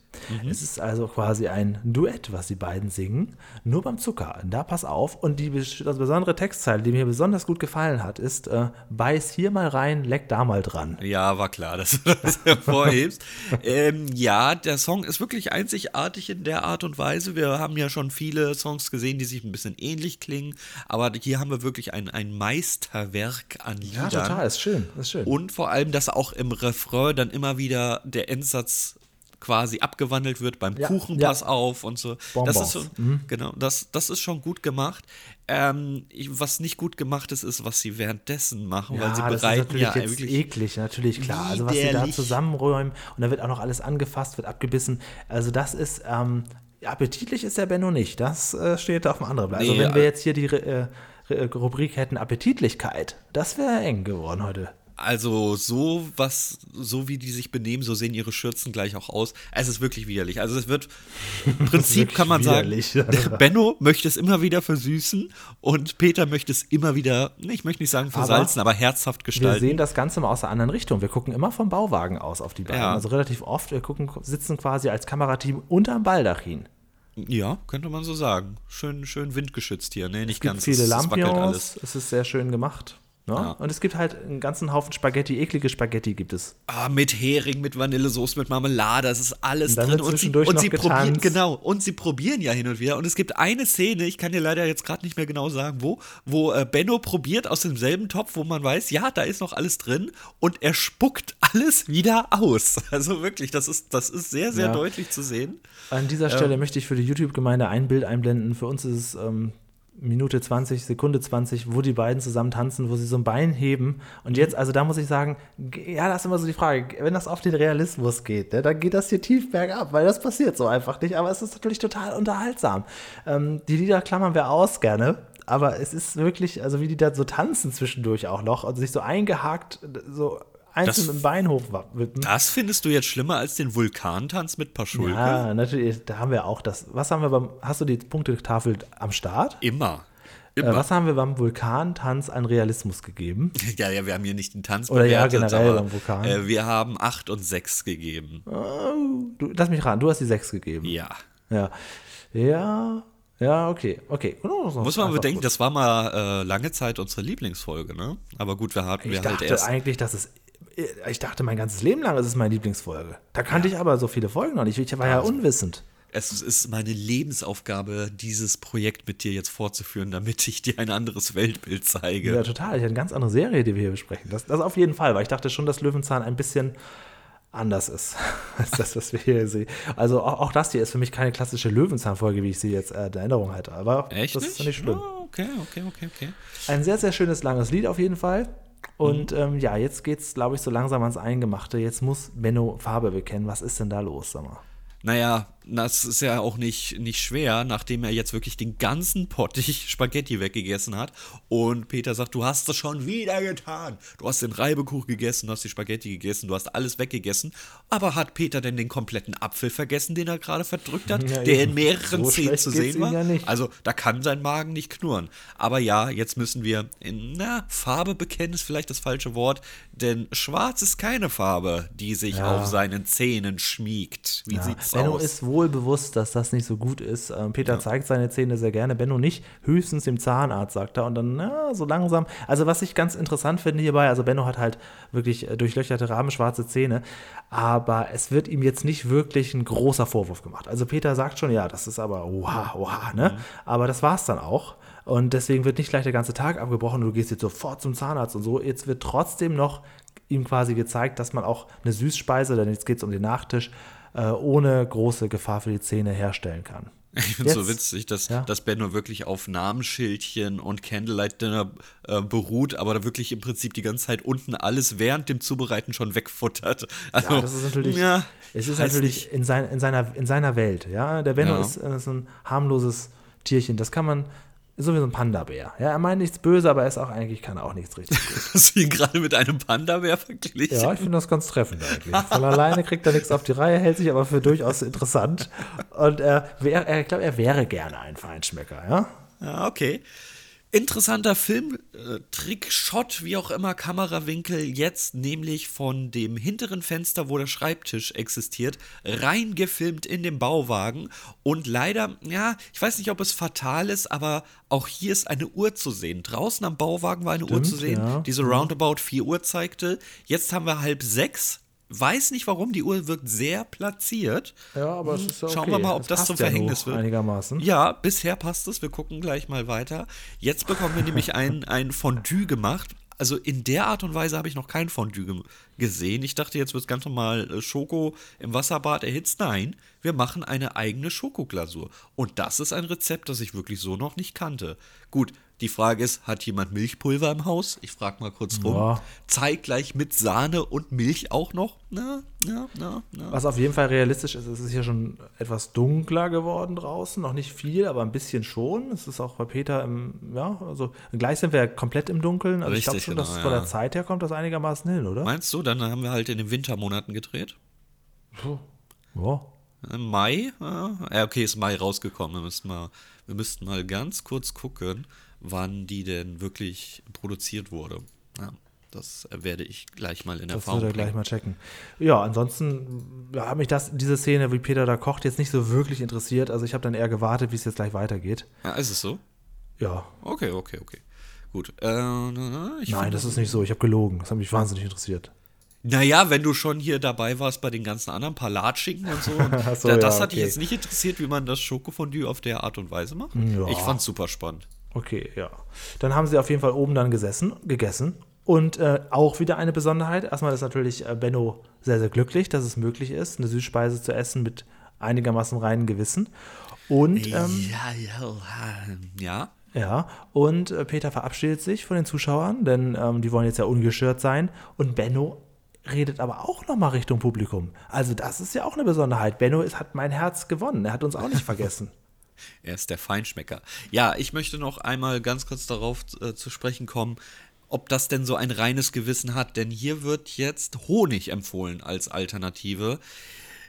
Speaker 2: Mhm.
Speaker 3: Es ist also quasi ein Duett, was die beiden singen, nur beim Zucker. Da pass auf. Und die das besondere Textzeile, die mir besonders gut gefallen hat, ist: äh, Beiß hier mal rein, leck da mal dran.
Speaker 2: Ja, war klar, dass du das hervorhebst. ähm, ja, der Song ist wirklich einzigartig in der Art und Weise. Wir haben ja schon viele Songs gesehen, die sich ein bisschen ähnlich klingen, aber hier haben wir wirklich ein, ein Meisterwerk an
Speaker 3: Ja,
Speaker 2: Liedern.
Speaker 3: total, ist schön, ist schön.
Speaker 2: Und vor allem, dass auch im Refrain dann immer wieder der Endsatz quasi abgewandelt wird beim
Speaker 3: Ja,
Speaker 2: Kuchen,
Speaker 3: ja.
Speaker 2: pass auf und so. Das ist schon, genau, das, das ist schon gut gemacht. Ähm, ich, was nicht gut gemacht ist, ist, was sie währenddessen machen, weil sie
Speaker 3: das ist
Speaker 2: bereiten
Speaker 3: natürlich
Speaker 2: ja
Speaker 3: jetzt
Speaker 2: wirklich
Speaker 3: eklig, natürlich klar. Also was sie da zusammenräumen und da wird auch noch alles angefasst, wird abgebissen. Also das ist ähm, appetitlich ist der Benno nicht. Das äh, steht auf dem anderen Blatt. Also
Speaker 2: Nee,
Speaker 3: wenn wir
Speaker 2: äh,
Speaker 3: jetzt hier die äh, Rubrik hätten Appetitlichkeit, das wäre eng geworden heute.
Speaker 2: Also so was, so wie die sich benehmen, so sehen ihre Schürzen gleich auch aus. Es ist wirklich widerlich. Also es wird im Prinzip kann man sagen. Benno möchte es immer wieder versüßen und Peter möchte es immer wieder, ich möchte nicht sagen versalzen, aber, herzhaft
Speaker 3: Wir
Speaker 2: gestalten.
Speaker 3: sehen das Ganze mal aus der anderen Richtung. Wir gucken immer vom Bauwagen aus auf die beiden.
Speaker 2: Ja.
Speaker 3: Also relativ oft. Wir gucken, sitzen quasi als Kamerateam unterm Baldachin.
Speaker 2: ja, könnte man so sagen. Schön, schön windgeschützt hier. Nee, nicht
Speaker 3: Es gibt
Speaker 2: ganz.
Speaker 3: viele
Speaker 2: es, es wackelt
Speaker 3: Lampions.
Speaker 2: alles.
Speaker 3: Es ist sehr schön gemacht. Ne? Ja. Und es gibt halt einen ganzen Haufen Spaghetti, eklige Spaghetti gibt es.
Speaker 2: Ah, mit Hering, mit Vanillesoße, mit Marmelade, das ist alles und drin. Und sie, und sie probieren, genau, und sie probieren ja hin und wieder. Und es gibt eine Szene, ich kann dir leider jetzt gerade nicht mehr genau sagen, wo, wo äh, Benno probiert aus demselben Topf, wo man weiß, ja, da ist noch alles drin und er spuckt alles wieder aus. Also wirklich, das ist, das ist sehr, sehr ja. deutlich zu sehen.
Speaker 3: An dieser Stelle ähm, möchte ich für die YouTube-Gemeinde ein Bild einblenden. Für uns ist es ähm, Minute 20, Sekunde 20, wo die beiden zusammen tanzen, wo sie so ein Bein heben. Und jetzt, also da muss ich sagen, ja, das ist immer so die Frage, wenn das auf den Realismus geht, ne, dann geht das hier tief bergab, weil das passiert so einfach nicht. Aber es ist natürlich total unterhaltsam. Ähm, die Lieder klammern wir aus gerne. Aber es ist wirklich, also wie die da so tanzen zwischendurch auch noch und sich so eingehakt, so einzeln das, im Bein hochwippen.
Speaker 2: Das findest du jetzt schlimmer als den Vulkantanz mit Paschulke?
Speaker 3: Ja, natürlich, da haben wir auch das. Was haben wir beim, hast du die Punktetafel am Start?
Speaker 2: Immer.
Speaker 3: Äh, Immer. Was haben wir beim Vulkantanz an Realismus gegeben?
Speaker 2: Ja, ja, wir haben hier nicht den Tanz
Speaker 3: Oder bewertet, ja, generell beim Vulkan.
Speaker 2: Äh, wir haben 8 und 6 gegeben.
Speaker 3: Oh, du, lass mich ran, du hast die 6 gegeben.
Speaker 2: Ja.
Speaker 3: Ja. Ja, ja, okay, okay.
Speaker 2: Muss man bedenken, gut. das war mal äh, lange Zeit unsere Lieblingsfolge, ne? Aber gut, wir hatten
Speaker 3: ich
Speaker 2: wir halt
Speaker 3: dachte
Speaker 2: erst.
Speaker 3: eigentlich, dass es ich dachte mein ganzes Leben lang, es ist meine Lieblingsfolge. Da kannte ja. ich aber so viele Folgen noch nicht. Ich war ja also, unwissend.
Speaker 2: Es ist meine Lebensaufgabe, dieses Projekt mit dir jetzt fortzuführen, damit ich dir ein anderes Weltbild zeige.
Speaker 3: Ja, total. Ich habe eine ganz andere Serie, die wir hier besprechen. Das, das auf jeden Fall, weil ich dachte schon, dass Löwenzahn ein bisschen anders ist als das, was wir hier sehen. Also auch, auch das hier ist für mich keine klassische Löwenzahn-Folge, wie ich sie jetzt äh, in Erinnerung hatte. Aber
Speaker 2: Echt
Speaker 3: das
Speaker 2: nicht?
Speaker 3: ist nicht schlimm.
Speaker 2: Oh, okay, okay, okay, okay.
Speaker 3: Ein sehr, sehr schönes, langes Lied auf jeden Fall. Und mhm. ähm, ja, jetzt geht es, glaube ich, so langsam ans Eingemachte. Jetzt muss Benno Farbe bekennen. Was ist denn da los, sag mal?
Speaker 2: Naja, das ist ja auch nicht, nicht schwer, nachdem er jetzt wirklich den ganzen Pottich Spaghetti weggegessen hat. Und Peter sagt, du hast es schon wieder getan. Du hast den Reibekuchen gegessen, du hast die Spaghetti gegessen, du hast alles weggegessen. Aber hat Peter denn den kompletten Apfel vergessen, den er gerade verdrückt hat, ja, der in mehreren so Szenen zu sehen war? Ja also da kann sein Magen nicht knurren. Aber ja, jetzt müssen wir in, na, Farbe bekennen ist vielleicht das falsche Wort, denn schwarz ist keine Farbe, die sich ja. auf seinen Zähnen schmiegt. Wie sieht's
Speaker 3: Benno
Speaker 2: aus?
Speaker 3: ist wohl bewusst, dass das nicht so gut ist. Ähm, Peter ja. zeigt seine Zähne sehr gerne, Benno nicht. Höchstens dem Zahnarzt, sagt er. Und dann, ja, so langsam. Also, was ich ganz interessant finde hierbei, also Benno hat halt wirklich äh, durchlöcherte rabenschwarze Zähne, aber es wird ihm jetzt nicht wirklich ein großer Vorwurf gemacht. Also, Peter sagt schon, ja, das ist aber, oha, oha, ne? Mhm. Aber das war es dann auch. Und deswegen wird nicht gleich der ganze Tag abgebrochen du gehst jetzt sofort zum Zahnarzt und so. Jetzt wird trotzdem noch ihm quasi gezeigt, dass man auch eine Süßspeise, denn jetzt geht es um den Nachtisch, äh, ohne große Gefahr für die Zähne herstellen kann.
Speaker 2: Ich finde es so witzig, dass, ja. dass Benno wirklich auf Namensschildchen und Candlelight Dinner äh, beruht, aber da wirklich im Prinzip die ganze Zeit unten alles während dem Zubereiten schon wegfuttert.
Speaker 3: Also, ja, das ist natürlich, ja, es ist natürlich in, sein, in, seiner, in seiner Welt. Ja? Der Benno ja. ist, ist ein harmloses Tierchen. Das kann man so wie so ein Panda-Bär. Ja, er meint nichts böse, aber er ist auch eigentlich, kann auch nichts richtig.
Speaker 2: Hast du ihn gerade mit einem Panda-Bär verglichen?
Speaker 3: Ja, ich finde das ganz treffend eigentlich. Von alleine kriegt er nichts auf die Reihe, hält sich aber für durchaus interessant. Und er, wär, er ich glaube, er wäre gerne ein Feinschmecker, ja?
Speaker 2: Ja, okay interessanter Film, äh, Shot, wie auch immer, Kamerawinkel, jetzt nämlich von dem hinteren Fenster, wo der Schreibtisch existiert, reingefilmt in den Bauwagen. Und leider, ja, ich weiß nicht, ob es fatal ist, aber auch hier ist eine Uhr zu sehen. Draußen am Bauwagen war eine Stimmt, Uhr zu sehen, ja. die so roundabout 4 Uhr zeigte. Jetzt haben wir halb sechs. Weiß nicht warum, die Uhr wirkt sehr platziert.
Speaker 3: Ja, aber es ist okay.
Speaker 2: Schauen wir mal, ob es das zum Verhängnis ja wird.
Speaker 3: Einigermaßen.
Speaker 2: Ja, bisher passt es. Wir gucken gleich mal weiter. Jetzt bekommen wir nämlich ein, ein Fondue gemacht. Also in der Art und Weise habe ich noch kein Fondue gesehen. Ich dachte, jetzt wird es ganz normal äh, Schoko im Wasserbad erhitzt. Nein, wir machen eine eigene Schokoglasur. Und das ist ein Rezept, das ich wirklich so noch nicht kannte. Gut, die Frage ist, hat jemand Milchpulver im Haus? Ich frage mal kurz rum. Ja. Zeitgleich mit Sahne und Milch auch noch? Na, na, na,
Speaker 3: na. Was auf jeden Fall realistisch ist, es ist hier schon etwas dunkler geworden draußen. Noch nicht viel, aber ein bisschen schon. Es ist auch bei Peter im, ja, also gleich sind wir ja komplett im Dunkeln. Also Richtig, ich glaube schon, genau, dass ja. von der Zeit her kommt das einigermaßen hin, oder?
Speaker 2: Meinst du? Dann haben wir halt in den Wintermonaten gedreht.
Speaker 3: Ja.
Speaker 2: Im Mai? Ja, okay, ist Mai rausgekommen. Wir müssten mal, wir müssten mal ganz kurz gucken wann die denn wirklich produziert wurde. Ja, das werde ich gleich mal in das Erfahrung
Speaker 3: bringen. Das gleich mal checken. Ja, ansonsten ja, hat mich das, diese Szene, wie Peter da kocht, jetzt nicht so wirklich interessiert. Also ich habe dann eher gewartet, wie es jetzt gleich weitergeht.
Speaker 2: Ja, ist es so?
Speaker 3: Ja.
Speaker 2: Okay, okay, okay. gut. Äh,
Speaker 3: Nein, das ist nicht so. Ich habe gelogen. Das hat mich wahnsinnig interessiert.
Speaker 2: Naja, wenn du schon hier dabei warst bei den ganzen anderen Palatschicken und so. Und
Speaker 3: so,
Speaker 2: da,
Speaker 3: ja,
Speaker 2: das hat dich jetzt nicht interessiert, wie man das Schokofondue auf der Art und Weise macht.
Speaker 3: Ja.
Speaker 2: Ich fand's super spannend.
Speaker 3: Okay, ja. Dann haben sie auf jeden Fall oben dann gesessen, gegessen. Und äh, auch wieder eine Besonderheit. Erstmal ist natürlich äh, Benno sehr, sehr glücklich, dass es möglich ist, eine Süßspeise zu essen mit einigermaßen reinem Gewissen. Und ähm,
Speaker 2: ja, ja, ja.
Speaker 3: Ja, und äh, Peter verabschiedet sich von den Zuschauern, denn ähm, die wollen jetzt ja ungeschört sein. Und Benno redet aber auch nochmal Richtung Publikum. Also das ist ja auch eine Besonderheit. Benno ist, hat mein Herz gewonnen. Er hat uns auch nicht vergessen.
Speaker 2: Er ist der Feinschmecker. Ja, ich möchte noch einmal ganz kurz darauf äh, zu sprechen kommen, ob das denn so ein reines Gewissen hat, denn hier wird jetzt Honig empfohlen als Alternative.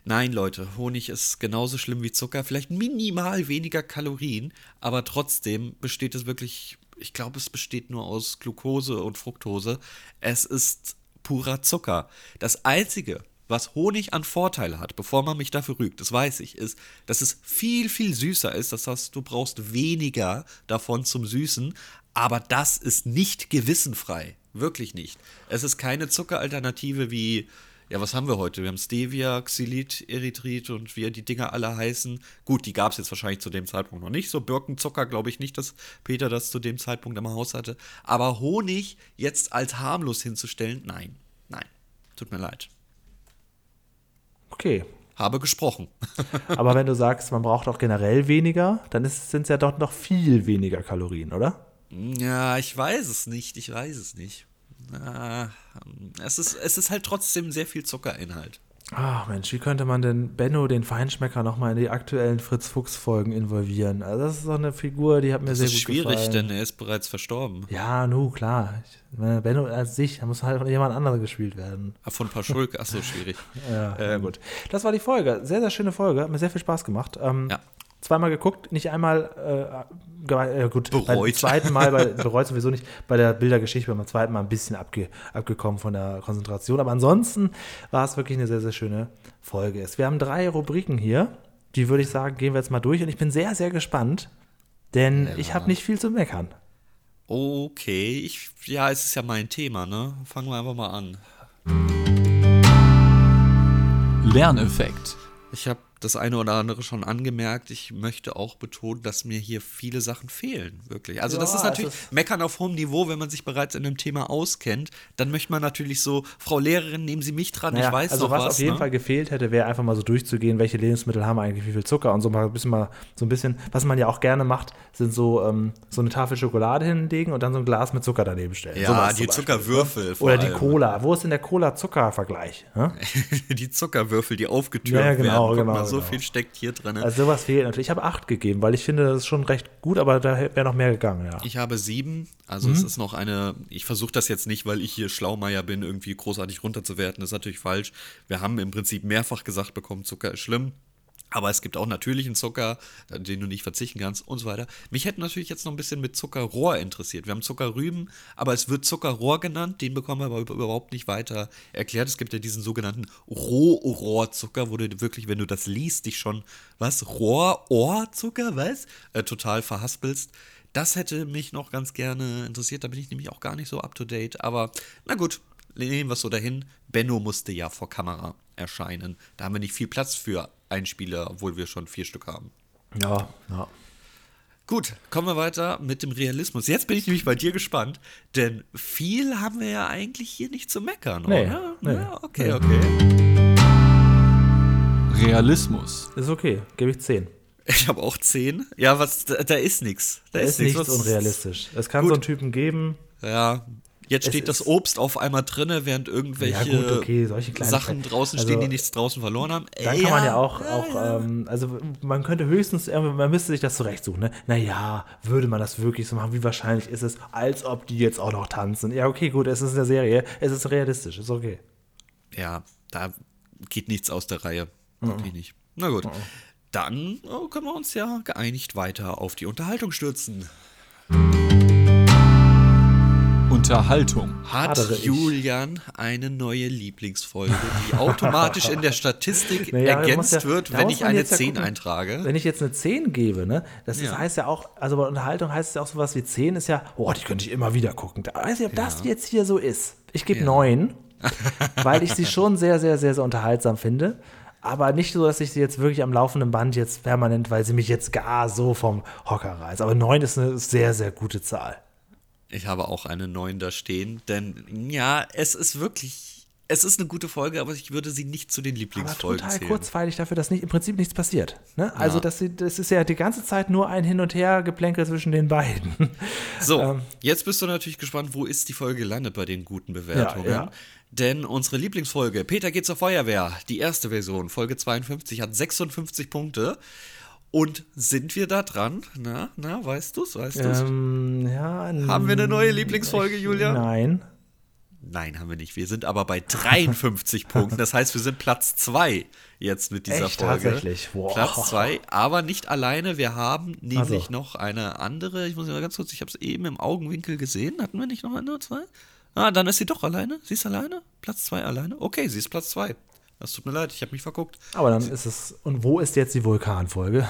Speaker 2: Nein, Leute, Honig ist genauso schlimm wie Zucker, vielleicht minimal weniger Kalorien, aber trotzdem besteht es wirklich, ich glaube, es besteht nur aus Glucose und Fructose. Es ist purer Zucker. Das Einzige, was Honig an Vorteile hat, bevor man mich dafür rügt, das weiß ich, ist, dass es viel, viel süßer ist. Das heißt, du brauchst weniger davon zum Süßen, aber das ist nicht gewissenfrei. Wirklich nicht. Es ist keine Zuckeralternative wie, ja, was haben wir heute? Wir haben Stevia, Xylit, Erythrit und wie die Dinger alle heißen. Gut, die gab es jetzt wahrscheinlich zu dem Zeitpunkt noch nicht. So Birkenzucker glaube ich nicht, dass Peter das zu dem Zeitpunkt im Haus hatte. Aber Honig jetzt als harmlos hinzustellen, nein, nein. Tut mir leid.
Speaker 3: Okay.
Speaker 2: Habe gesprochen.
Speaker 3: Aber wenn du sagst, man braucht auch generell weniger, dann sind es ja doch noch viel weniger Kalorien, oder?
Speaker 2: Ja, ich weiß es nicht, ich weiß es nicht. Ah, es, ist, es ist halt trotzdem sehr viel Zuckerinhalt.
Speaker 3: Ach Mensch, wie könnte man denn Benno, den Feinschmecker, nochmal in die aktuellen Fritz-Fuchs-Folgen involvieren? Also das ist doch eine Figur, die hat mir
Speaker 2: Das
Speaker 3: sehr
Speaker 2: ist
Speaker 3: gut
Speaker 2: schwierig,
Speaker 3: gefallen.
Speaker 2: denn er ist bereits verstorben.
Speaker 3: Ja, nu, klar. Ich, meine, Benno als sich, da muss halt von jemand anderem gespielt werden.
Speaker 2: Ah, Von Paschulke, ach so, schwierig.
Speaker 3: Ja,
Speaker 2: Ähm,
Speaker 3: gut. Das war die Folge. Sehr, sehr schöne Folge. Hat mir sehr viel Spaß gemacht. Ähm,
Speaker 2: Ja.
Speaker 3: Zweimal geguckt, nicht einmal, äh, äh, gut, beim
Speaker 2: Bereut.
Speaker 3: zweiten Mal, bei, bereut sowieso nicht, bei der Bildergeschichte beim zweiten Mal ein bisschen abge, abgekommen von der Konzentration. Aber ansonsten war es wirklich eine sehr, sehr schöne Folge. Es- Wir haben drei Rubriken hier, die würde ich sagen, gehen wir jetzt mal durch. Und ich bin sehr, sehr gespannt, denn ich habe nicht viel zu meckern.
Speaker 2: Okay, ich, ja, es ist ja mein Thema, ne? Fangen wir einfach mal an.
Speaker 1: Lerneffekt.
Speaker 2: Ich habe das eine oder andere schon angemerkt. Ich möchte auch betonen, dass mir hier viele Sachen fehlen, wirklich. Also das
Speaker 3: Ja,
Speaker 2: ist natürlich
Speaker 3: ist-
Speaker 2: Meckern auf hohem Niveau, wenn man sich bereits in einem Thema auskennt. Dann möchte man natürlich so, Frau Lehrerin, nehmen Sie mich dran,
Speaker 3: Naja,
Speaker 2: ich weiß
Speaker 3: also
Speaker 2: doch
Speaker 3: was,
Speaker 2: was.
Speaker 3: auf jeden
Speaker 2: ne?
Speaker 3: Fall gefehlt hätte, wäre einfach mal so durchzugehen, welche Lebensmittel haben eigentlich wie viel Zucker und so mal ein bisschen mal so ein bisschen, was man ja auch gerne macht, sind so ähm, so eine Tafel Schokolade hinlegen und dann so ein Glas mit Zucker daneben stellen.
Speaker 2: Ja,
Speaker 3: Sowas
Speaker 2: die Zuckerwürfel
Speaker 3: ne?
Speaker 2: vor
Speaker 3: Oder die
Speaker 2: allem.
Speaker 3: Cola. Wo ist denn der Cola-Zucker-Vergleich? ne?
Speaker 2: die Zuckerwürfel, die aufgetürmt
Speaker 3: Ja, ja, genau,
Speaker 2: werden.
Speaker 3: Genau,
Speaker 2: mal, so
Speaker 3: genau.
Speaker 2: viel steckt hier drin.
Speaker 3: Also sowas fehlt natürlich. Ich habe acht gegeben, weil ich finde, das ist schon recht gut, aber da wäre noch mehr gegangen, ja.
Speaker 2: Ich habe sieben, also
Speaker 3: Mhm.
Speaker 2: es ist noch eine, ich versuche das jetzt nicht, weil ich hier Schlaumeier bin, irgendwie großartig runterzuwerten, das ist natürlich falsch. Wir haben im Prinzip mehrfach gesagt bekommen, Zucker ist schlimm. Aber es gibt auch natürlichen Zucker, den du nicht verzichten kannst und so weiter. Mich hätte natürlich jetzt noch ein bisschen mit Zuckerrohr interessiert. Wir haben Zuckerrüben, aber es wird Zuckerrohr genannt. Den bekommen wir aber überhaupt nicht weiter erklärt. Es gibt ja diesen sogenannten Rohrohrzucker, wo du wirklich, wenn du das liest, dich schon, was, Rohrohrzucker, was? Äh, total verhaspelst. Das hätte mich noch ganz gerne interessiert. Da bin ich nämlich auch gar nicht so up to date. Aber na gut, nehmen wir es so dahin. Benno musste ja vor Kamera erscheinen. Da haben wir nicht viel Platz für Einspieler, obwohl wir schon vier Stück haben.
Speaker 3: Ja, ja.
Speaker 2: Gut, kommen wir weiter mit dem Realismus. Jetzt bin ich nämlich bei dir gespannt, denn viel haben wir ja eigentlich hier nicht zu meckern,
Speaker 3: Nee,
Speaker 2: oder?
Speaker 3: nee,
Speaker 2: ja, okay,
Speaker 3: nee.
Speaker 2: okay.
Speaker 1: Realismus.
Speaker 3: Ist okay, gebe ich zehn.
Speaker 2: Ich habe auch zehn. Ja, was, da, da ist nichts. Da
Speaker 3: Da
Speaker 2: ist,
Speaker 3: ist nichts unrealistisch. Es kann
Speaker 2: Gut.
Speaker 3: so einen Typen geben,
Speaker 2: Ja, jetzt steht das Obst auf einmal drinne, während irgendwelche
Speaker 3: Ja, gut, okay,
Speaker 2: Sachen draußen
Speaker 3: Also,
Speaker 2: stehen, die nichts draußen verloren haben.
Speaker 3: Dann kann man ja auch, auch Ähm, also man könnte höchstens, man müsste sich das zurechtsuchen. Ne? Naja, würde man das wirklich so machen? Wie wahrscheinlich ist es, als ob die jetzt auch noch tanzen? Ja, okay, gut, es ist eine Serie, es ist realistisch, ist okay.
Speaker 2: Ja, da geht nichts aus der Reihe.
Speaker 3: Mhm.
Speaker 2: Wirklich nicht. Na gut. Dann oh, können wir uns ja geeinigt weiter auf die Unterhaltung stürzen.
Speaker 1: Unterhaltung.
Speaker 2: Hat. Julian eine neue Lieblingsfolge, die automatisch in der Statistik
Speaker 3: Naja,
Speaker 2: ergänzt
Speaker 3: ja-
Speaker 2: wird, wenn ich eine
Speaker 3: jetzt ja
Speaker 2: 10
Speaker 3: gucken.
Speaker 2: eintrage?
Speaker 3: Wenn ich jetzt eine 10 gebe, ne, das ist,
Speaker 2: Ja.
Speaker 3: heißt ja auch, also bei Unterhaltung heißt es ja auch sowas wie 10 ist ja, oh, die könnte ich immer wieder gucken. Da weiß ich, ob das jetzt hier so ist. Ich gebe
Speaker 2: Ja.
Speaker 3: 9, weil ich sie schon sehr, sehr, sehr, sehr unterhaltsam finde. Aber nicht so, dass ich sie jetzt wirklich am laufenden Band jetzt permanent, weil sie mich jetzt gar so vom Hocker reißt. Aber 9 ist eine sehr, sehr gute Zahl.
Speaker 2: Ich habe auch eine 9 da stehen, denn ja, es ist wirklich, es ist eine gute Folge, aber ich würde sie nicht zu den
Speaker 3: Aber
Speaker 2: Lieblingsfolgen
Speaker 3: total
Speaker 2: zählen.
Speaker 3: kurzweilig dafür, dass nicht, im Prinzip nichts passiert. Ne? Also
Speaker 2: Ja.
Speaker 3: das, das ist ja die ganze Zeit nur ein Hin und Her Geplänkel zwischen den beiden.
Speaker 2: So,
Speaker 3: Ähm.
Speaker 2: jetzt bist du natürlich gespannt, wo ist die Folge gelandet bei den guten Bewertungen.
Speaker 3: Ja, ja.
Speaker 2: Denn unsere Lieblingsfolge, Peter geht zur Feuerwehr, die erste Version, Folge 52, hat 56 Punkte. Und sind wir da dran? Na, na, weißt du's, weißt du's?
Speaker 3: ähm, ja,
Speaker 2: Haben wir eine neue Lieblingsfolge, Julia?
Speaker 3: Nein.
Speaker 2: Nein, haben wir nicht. Wir sind aber bei 53 Punkten. Das heißt, wir sind Platz 2 jetzt mit dieser
Speaker 3: Echt?
Speaker 2: Folge.
Speaker 3: Tatsächlich? Wow.
Speaker 2: Platz 2, aber nicht alleine. Wir haben nämlich
Speaker 3: so.
Speaker 2: noch eine andere. Ich muss mal ganz kurz, ich habe es eben im Augenwinkel gesehen. Hatten wir nicht noch eine zwei? Ah, dann ist sie doch alleine. Sie ist alleine? Platz 2 alleine? Okay, sie ist Platz 2. Das tut mir leid, ich habe mich verguckt.
Speaker 3: Aber dann ist es. Und wo ist jetzt die Vulkanfolge?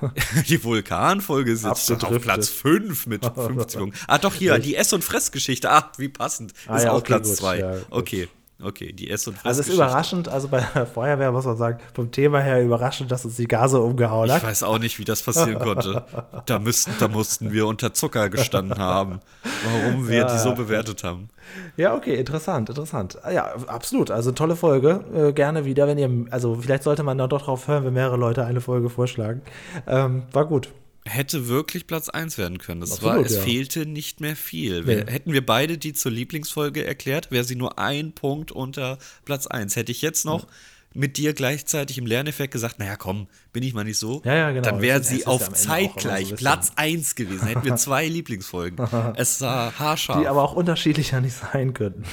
Speaker 2: Die Vulkanfolge jetzt schon auf. Platz 5 mit 50 Punkten. Ah, doch hier, die Ess- und Fressgeschichte. Ah, wie passend.
Speaker 3: Ah
Speaker 2: ist
Speaker 3: ja,
Speaker 2: auch
Speaker 3: okay,
Speaker 2: Platz
Speaker 3: gut,
Speaker 2: 2.
Speaker 3: ja,
Speaker 2: okay, okay, die Ess- und.
Speaker 3: Also es ist überraschend, also bei der Feuerwehr muss man sagen, vom Thema her überraschend, dass uns die Gase umgehauen
Speaker 2: Ich
Speaker 3: hat.
Speaker 2: weiß auch nicht, wie das passieren konnte. Da, müssten, da mussten wir unter Zucker gestanden haben, warum wir die so bewertet haben.
Speaker 3: Ja, okay, interessant, interessant. Ah Ja, absolut. Also tolle Folge. Äh, gerne wieder, wenn ihr, also vielleicht sollte man dann doch drauf hören, wenn mehrere Leute eine Folge vorschlagen. Ähm, war gut.
Speaker 2: Hätte wirklich Platz 1 werden können. Das
Speaker 3: Absolut,
Speaker 2: war, es
Speaker 3: ja.
Speaker 2: fehlte nicht mehr viel.
Speaker 3: Nee.
Speaker 2: hätten wir beide die zur Lieblingsfolge erklärt, wäre sie nur ein Punkt unter Platz 1. Hätte ich jetzt noch mit dir gleichzeitig im Lerneffekt gesagt, naja, komm, bin ich mal nicht so.
Speaker 3: Ja, ja, genau.
Speaker 2: Dann wäre sie
Speaker 3: ja
Speaker 2: auf
Speaker 3: so
Speaker 2: zeitgleich
Speaker 3: bisschen-
Speaker 2: Platz 1 gewesen. Hätten wir zwei Lieblingsfolgen. Es war haarscharf.
Speaker 3: Die aber auch unterschiedlicher nicht sein könnten.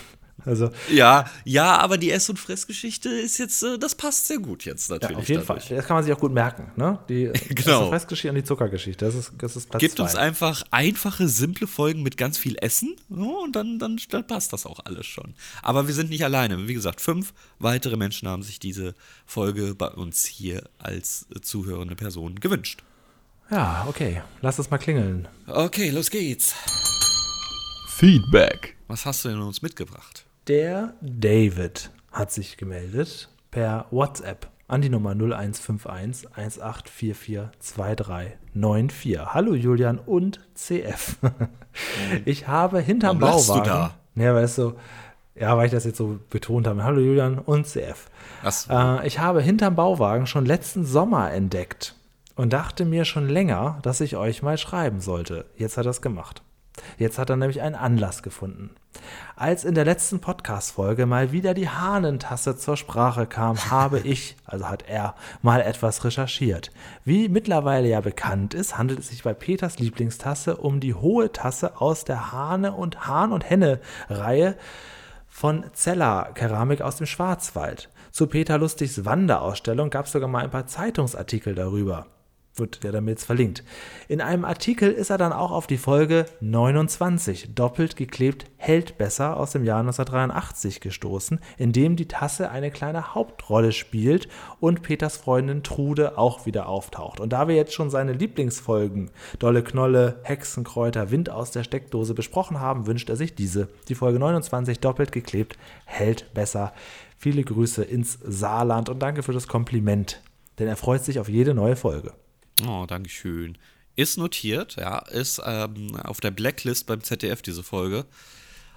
Speaker 3: Also,
Speaker 2: Ja, ja, aber die Ess- und Fressgeschichte ist jetzt, äh, das passt sehr gut jetzt
Speaker 3: ja,
Speaker 2: natürlich.
Speaker 3: auf jeden
Speaker 2: dadurch.
Speaker 3: Fall. Das kann man sich auch gut merken. Ne? Die
Speaker 2: Genau.
Speaker 3: die Fressgeschichte und die Zuckergeschichte. Das ist, das ist Platz
Speaker 2: Gibt
Speaker 3: zwei.
Speaker 2: uns einfach einfache, simple Folgen mit ganz viel Essen so, und dann, dann, dann passt das auch alles schon. Aber wir sind nicht alleine. Wie gesagt, fünf weitere Menschen haben sich diese Folge bei uns hier als äh, zuhörende Person gewünscht.
Speaker 3: Ja, okay. Lass es mal klingeln.
Speaker 2: Okay, los geht's.
Speaker 1: Feedback.
Speaker 2: Was hast du denn uns mitgebracht?
Speaker 3: Der David hat sich gemeldet per WhatsApp an die Nummer 0151 1844 2394. Hallo Julian und CF. Ich habe hinterm
Speaker 2: Warum lachst du
Speaker 3: Bauwagen. Ja, weißt du, ja, weil ich das jetzt so betont habe. Hallo Julian und CF.
Speaker 2: Was?
Speaker 3: Äh, ich habe hinterm Bauwagen schon letzten Sommer entdeckt und dachte mir schon länger, dass ich euch mal schreiben sollte. Jetzt hat er es gemacht. Jetzt hat er nämlich einen Anlass gefunden. Als in der letzten Podcast-Folge mal wieder die Hahnentasse zur Sprache kam, habe ich, also hat er, mal etwas recherchiert. Wie mittlerweile ja bekannt ist, handelt es sich bei Peters Lieblingstasse um die hohe Tasse aus der Hahne und Hahn und Henne-Reihe von Zeller Keramik aus dem Schwarzwald. Zu Peter Lustigs Wanderausstellung gab es sogar mal ein paar Zeitungsartikel darüber. Wird der damit jetzt verlinkt. In einem Artikel ist er dann auch auf die Folge 29, doppelt geklebt, hält besser aus dem Jahr 1983 gestoßen, in dem die Tasse eine kleine Hauptrolle spielt und Peters Freundin Trude auch wieder auftaucht. Und da wir jetzt schon seine Lieblingsfolgen, Dolle Knolle, Hexenkräuter, Wind aus der Steckdose besprochen haben, wünscht er sich diese. Die Folge 29, doppelt geklebt, hält besser. Viele Grüße ins Saarland und danke für das Kompliment, denn er freut sich auf jede neue Folge.
Speaker 2: Oh, Dankeschön. Ist notiert, ja, ist ähm, auf der Blacklist beim ZDF diese Folge.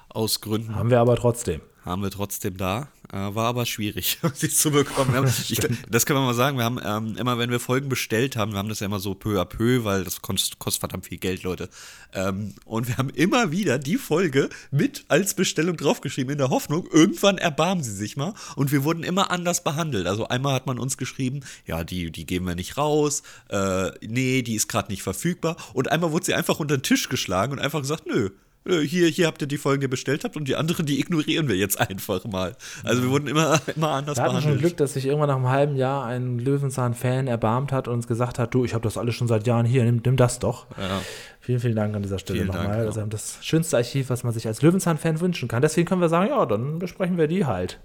Speaker 2: Aus Gründen
Speaker 3: Haben wir aber trotzdem.
Speaker 2: Haben wir trotzdem da. Äh, war aber schwierig, sie zu bekommen. Haben, ich, das können wir mal sagen. Wir haben ähm, immer, wenn wir Folgen bestellt haben, wir haben das ja immer so peu à peu, weil das kostet, kostet verdammt viel Geld, Leute. Ähm, und wir haben immer wieder die Folge mit als Bestellung draufgeschrieben, in der Hoffnung, irgendwann erbarmen sie sich mal. Und wir wurden immer anders behandelt. Also einmal hat man uns geschrieben, ja, die, die geben wir nicht raus, äh, nee, die ist gerade nicht verfügbar. Und einmal wurde sie einfach unter den Tisch geschlagen und einfach gesagt, nö, hier, hier habt ihr die Folgen, die ihr bestellt habt und die anderen, die ignorieren wir jetzt einfach mal. Also wir wurden immer, immer anders
Speaker 3: Wir hatten schon
Speaker 2: behandelt.
Speaker 3: Glück, dass sich irgendwann nach einem halben Jahr ein Löwenzahn-Fan erbarmt hat und uns gesagt hat, du, ich habe das alles schon seit Jahren hier, nimm, nimm das doch.
Speaker 2: Ja.
Speaker 3: Vielen, vielen Dank an dieser Stelle
Speaker 2: Vielen Dank,
Speaker 3: nochmal.
Speaker 2: ja.
Speaker 3: Also wir haben das schönste Archiv, was man sich als Löwenzahn-Fan wünschen kann. Deswegen können wir sagen, ja, dann besprechen wir die halt.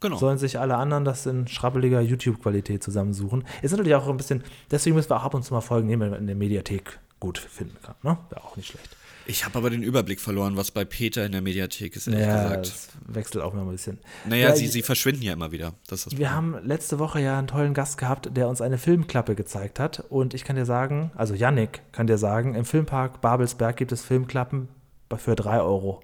Speaker 2: Genau.
Speaker 3: Sollen sich alle anderen das in schrabbeliger YouTube-Qualität zusammensuchen. Ist natürlich auch ein bisschen, deswegen müssen wir auch ab und zu mal Folgen nehmen, wenn man in der Mediathek gut finden kann. Ne? Wäre auch nicht schlecht.
Speaker 2: Ich habe aber den Überblick verloren, was bei Peter in der Mediathek ist, ehrlich
Speaker 3: Ja,
Speaker 2: gesagt.
Speaker 3: das wechselt auch immer ein bisschen.
Speaker 2: Naja,
Speaker 3: Ja,
Speaker 2: sie, sie verschwinden ja immer wieder. Das das
Speaker 3: Wir haben letzte Woche ja einen tollen Gast gehabt, der uns eine Filmklappe gezeigt hat. Und ich kann dir sagen, also Yannick kann dir sagen, im Filmpark Babelsberg gibt es Filmklappen für 3 Euro.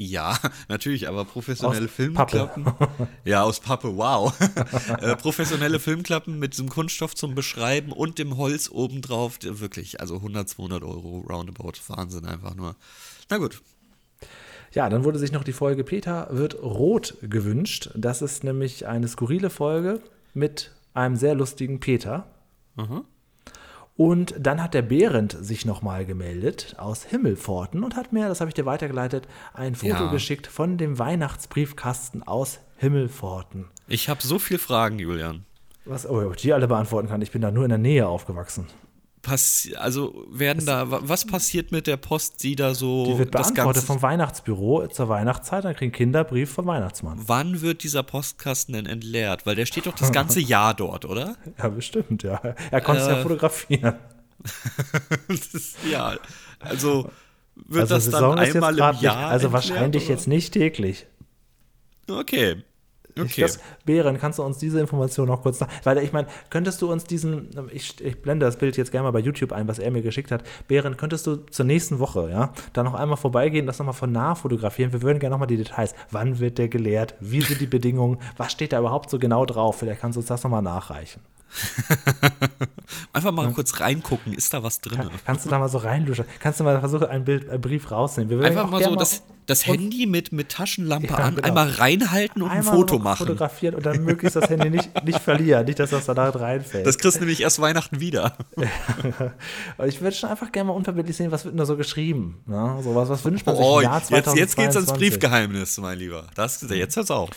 Speaker 2: Ja, natürlich, aber professionelle
Speaker 3: Aus
Speaker 2: Filmklappen. Ja, aus Pappe, wow. äh, professionelle Filmklappen mit diesem Kunststoff zum Beschreiben und dem Holz obendrauf. Wirklich, also 100, 200 Euro roundabout. Wahnsinn einfach nur. Na gut.
Speaker 3: Ja, dann wurde sich noch die Folge Peter wird rot gewünscht. Das ist nämlich eine skurrile Folge mit einem sehr lustigen Peter. Und dann hat der Behrend sich nochmal gemeldet aus Himmelpforten und hat mir, das habe ich dir weitergeleitet, ein Foto
Speaker 2: Ja.
Speaker 3: geschickt von dem Weihnachtsbriefkasten aus Himmelpforten.
Speaker 2: Ich habe so viele Fragen, Julian.
Speaker 3: Was, oh, ob ich die alle beantworten kann. Ich bin da nur in der Nähe aufgewachsen.
Speaker 2: Pass also werden da, wa- was passiert mit der Post, die da so
Speaker 3: Die wird beantwortet vom Weihnachtsbüro zur Weihnachtszeit. Dann kriegen Kinder Brief vom Weihnachtsmann.
Speaker 2: wann wird dieser Postkasten denn entleert? Weil der steht doch das ganze Jahr dort, oder?
Speaker 3: Ja, bestimmt, ja. Er konnte es ja
Speaker 2: Äh,
Speaker 3: fotografieren.
Speaker 2: Ist, ja, also wird
Speaker 3: Also
Speaker 2: das
Speaker 3: Saison
Speaker 2: dann einmal im Jahr
Speaker 3: nicht, also
Speaker 2: entleert,
Speaker 3: wahrscheinlich
Speaker 2: oder?
Speaker 3: jetzt nicht täglich.
Speaker 2: Okay. Okay.
Speaker 3: das, Bären, kannst du uns diese Information noch kurz sagen? Weil ich meine, könntest du uns diesen, ich, ich blende das Bild jetzt gerne mal bei YouTube ein, was er mir geschickt hat. Bären, könntest du zur nächsten Woche, ja, da noch einmal vorbeigehen, das nochmal von nah fotografieren? Wir würden gerne nochmal die Details. Wann wird der geleert? Wie sind die Bedingungen? Was steht da überhaupt so genau drauf? Vielleicht kannst du uns das nochmal nachreichen.
Speaker 2: Einfach mal kurz reingucken, ist da was drin?
Speaker 3: Kannst du da mal so reinluschern? Kannst du mal versuchen, ein Bild, einen Brief rausnehmen?
Speaker 2: Einfach mal so das, das Handy mit, mit Taschenlampe
Speaker 3: Ja,
Speaker 2: an,
Speaker 3: genau.
Speaker 2: einmal reinhalten und ein
Speaker 3: einmal
Speaker 2: Foto
Speaker 3: noch
Speaker 2: machen.
Speaker 3: fotografieren und dann möglichst das Handy nicht, nicht verlieren, nicht, dass das da reinfällt.
Speaker 2: Das kriegst du nämlich erst Weihnachten wieder.
Speaker 3: Ich würde schon einfach gerne mal unverbindlich sehen, was wird denn da so geschrieben? Ne? So was, was wünscht man sich
Speaker 2: Oh,
Speaker 3: im Jahr
Speaker 2: jetzt, jetzt geht's ans
Speaker 3: 2022?
Speaker 2: Briefgeheimnis, mein Lieber. Das, jetzt hört's auf.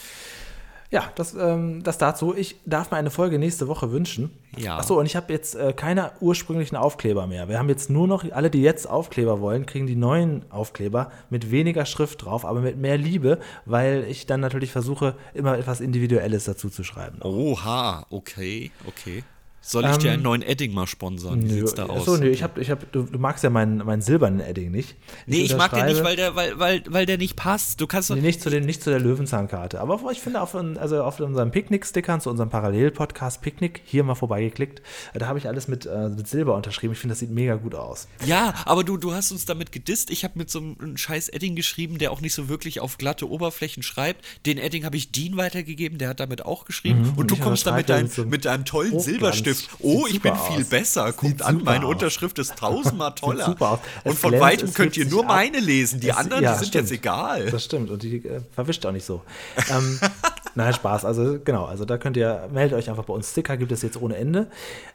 Speaker 3: Ja, das, ähm, das dazu. Ich darf mir eine Folge nächste Woche wünschen.
Speaker 2: Ja.
Speaker 3: Achso, und ich habe jetzt äh, keine ursprünglichen Aufkleber mehr. Wir haben jetzt nur noch, alle, die jetzt Aufkleber wollen, kriegen die neuen Aufkleber mit weniger Schrift drauf, aber mit mehr Liebe, weil ich dann natürlich versuche, immer etwas Individuelles dazu zu schreiben.
Speaker 2: Oha, okay, okay. Soll ich dir einen neuen Edding mal sponsern? Wie sieht's da aus?
Speaker 3: Achso, nee, ich hab, ich hab, du, du magst ja meinen, meinen silbernen Edding nicht.
Speaker 2: nee, ich mag den nicht, weil der, weil, weil, weil der nicht passt. Du kannst.
Speaker 3: Nee, nicht zu, den, nicht zu der Löwenzahnkarte. Aber ich finde, auf, also auf unseren Picknick-Stickern, zu unserem Parallel-Podcast Picknick, hier mal vorbeigeklickt, da habe ich alles mit, äh, mit Silber unterschrieben. Ich finde, das sieht mega gut aus.
Speaker 2: Ja, aber du, du hast uns damit gedisst. Ich habe mit so einem scheiß Edding geschrieben, der auch nicht so wirklich auf glatte Oberflächen schreibt. Den Edding habe ich Dean weitergegeben, der hat damit auch geschrieben. Und du
Speaker 3: ich
Speaker 2: kommst da mit
Speaker 3: unterschreibe
Speaker 2: deinem,
Speaker 3: mit
Speaker 2: deinem tollen
Speaker 3: Hochglanz. Sieht
Speaker 2: Oh, ich bin viel
Speaker 3: aus.
Speaker 2: besser. Guckt an, meine
Speaker 3: aus.
Speaker 2: Unterschrift ist tausendmal toller.
Speaker 3: super aus.
Speaker 2: Und von
Speaker 3: glänzt,
Speaker 2: weitem könnt ihr nur
Speaker 3: ab.
Speaker 2: meine lesen. Die
Speaker 3: Es-
Speaker 2: anderen,
Speaker 3: ja,
Speaker 2: die sind
Speaker 3: stimmt.
Speaker 2: jetzt egal.
Speaker 3: Das stimmt. Und die äh, verwischt auch nicht so. ähm, nein, Spaß. Also, genau. Also, da könnt ihr, meldet euch einfach bei uns. Sticker gibt es jetzt ohne Ende.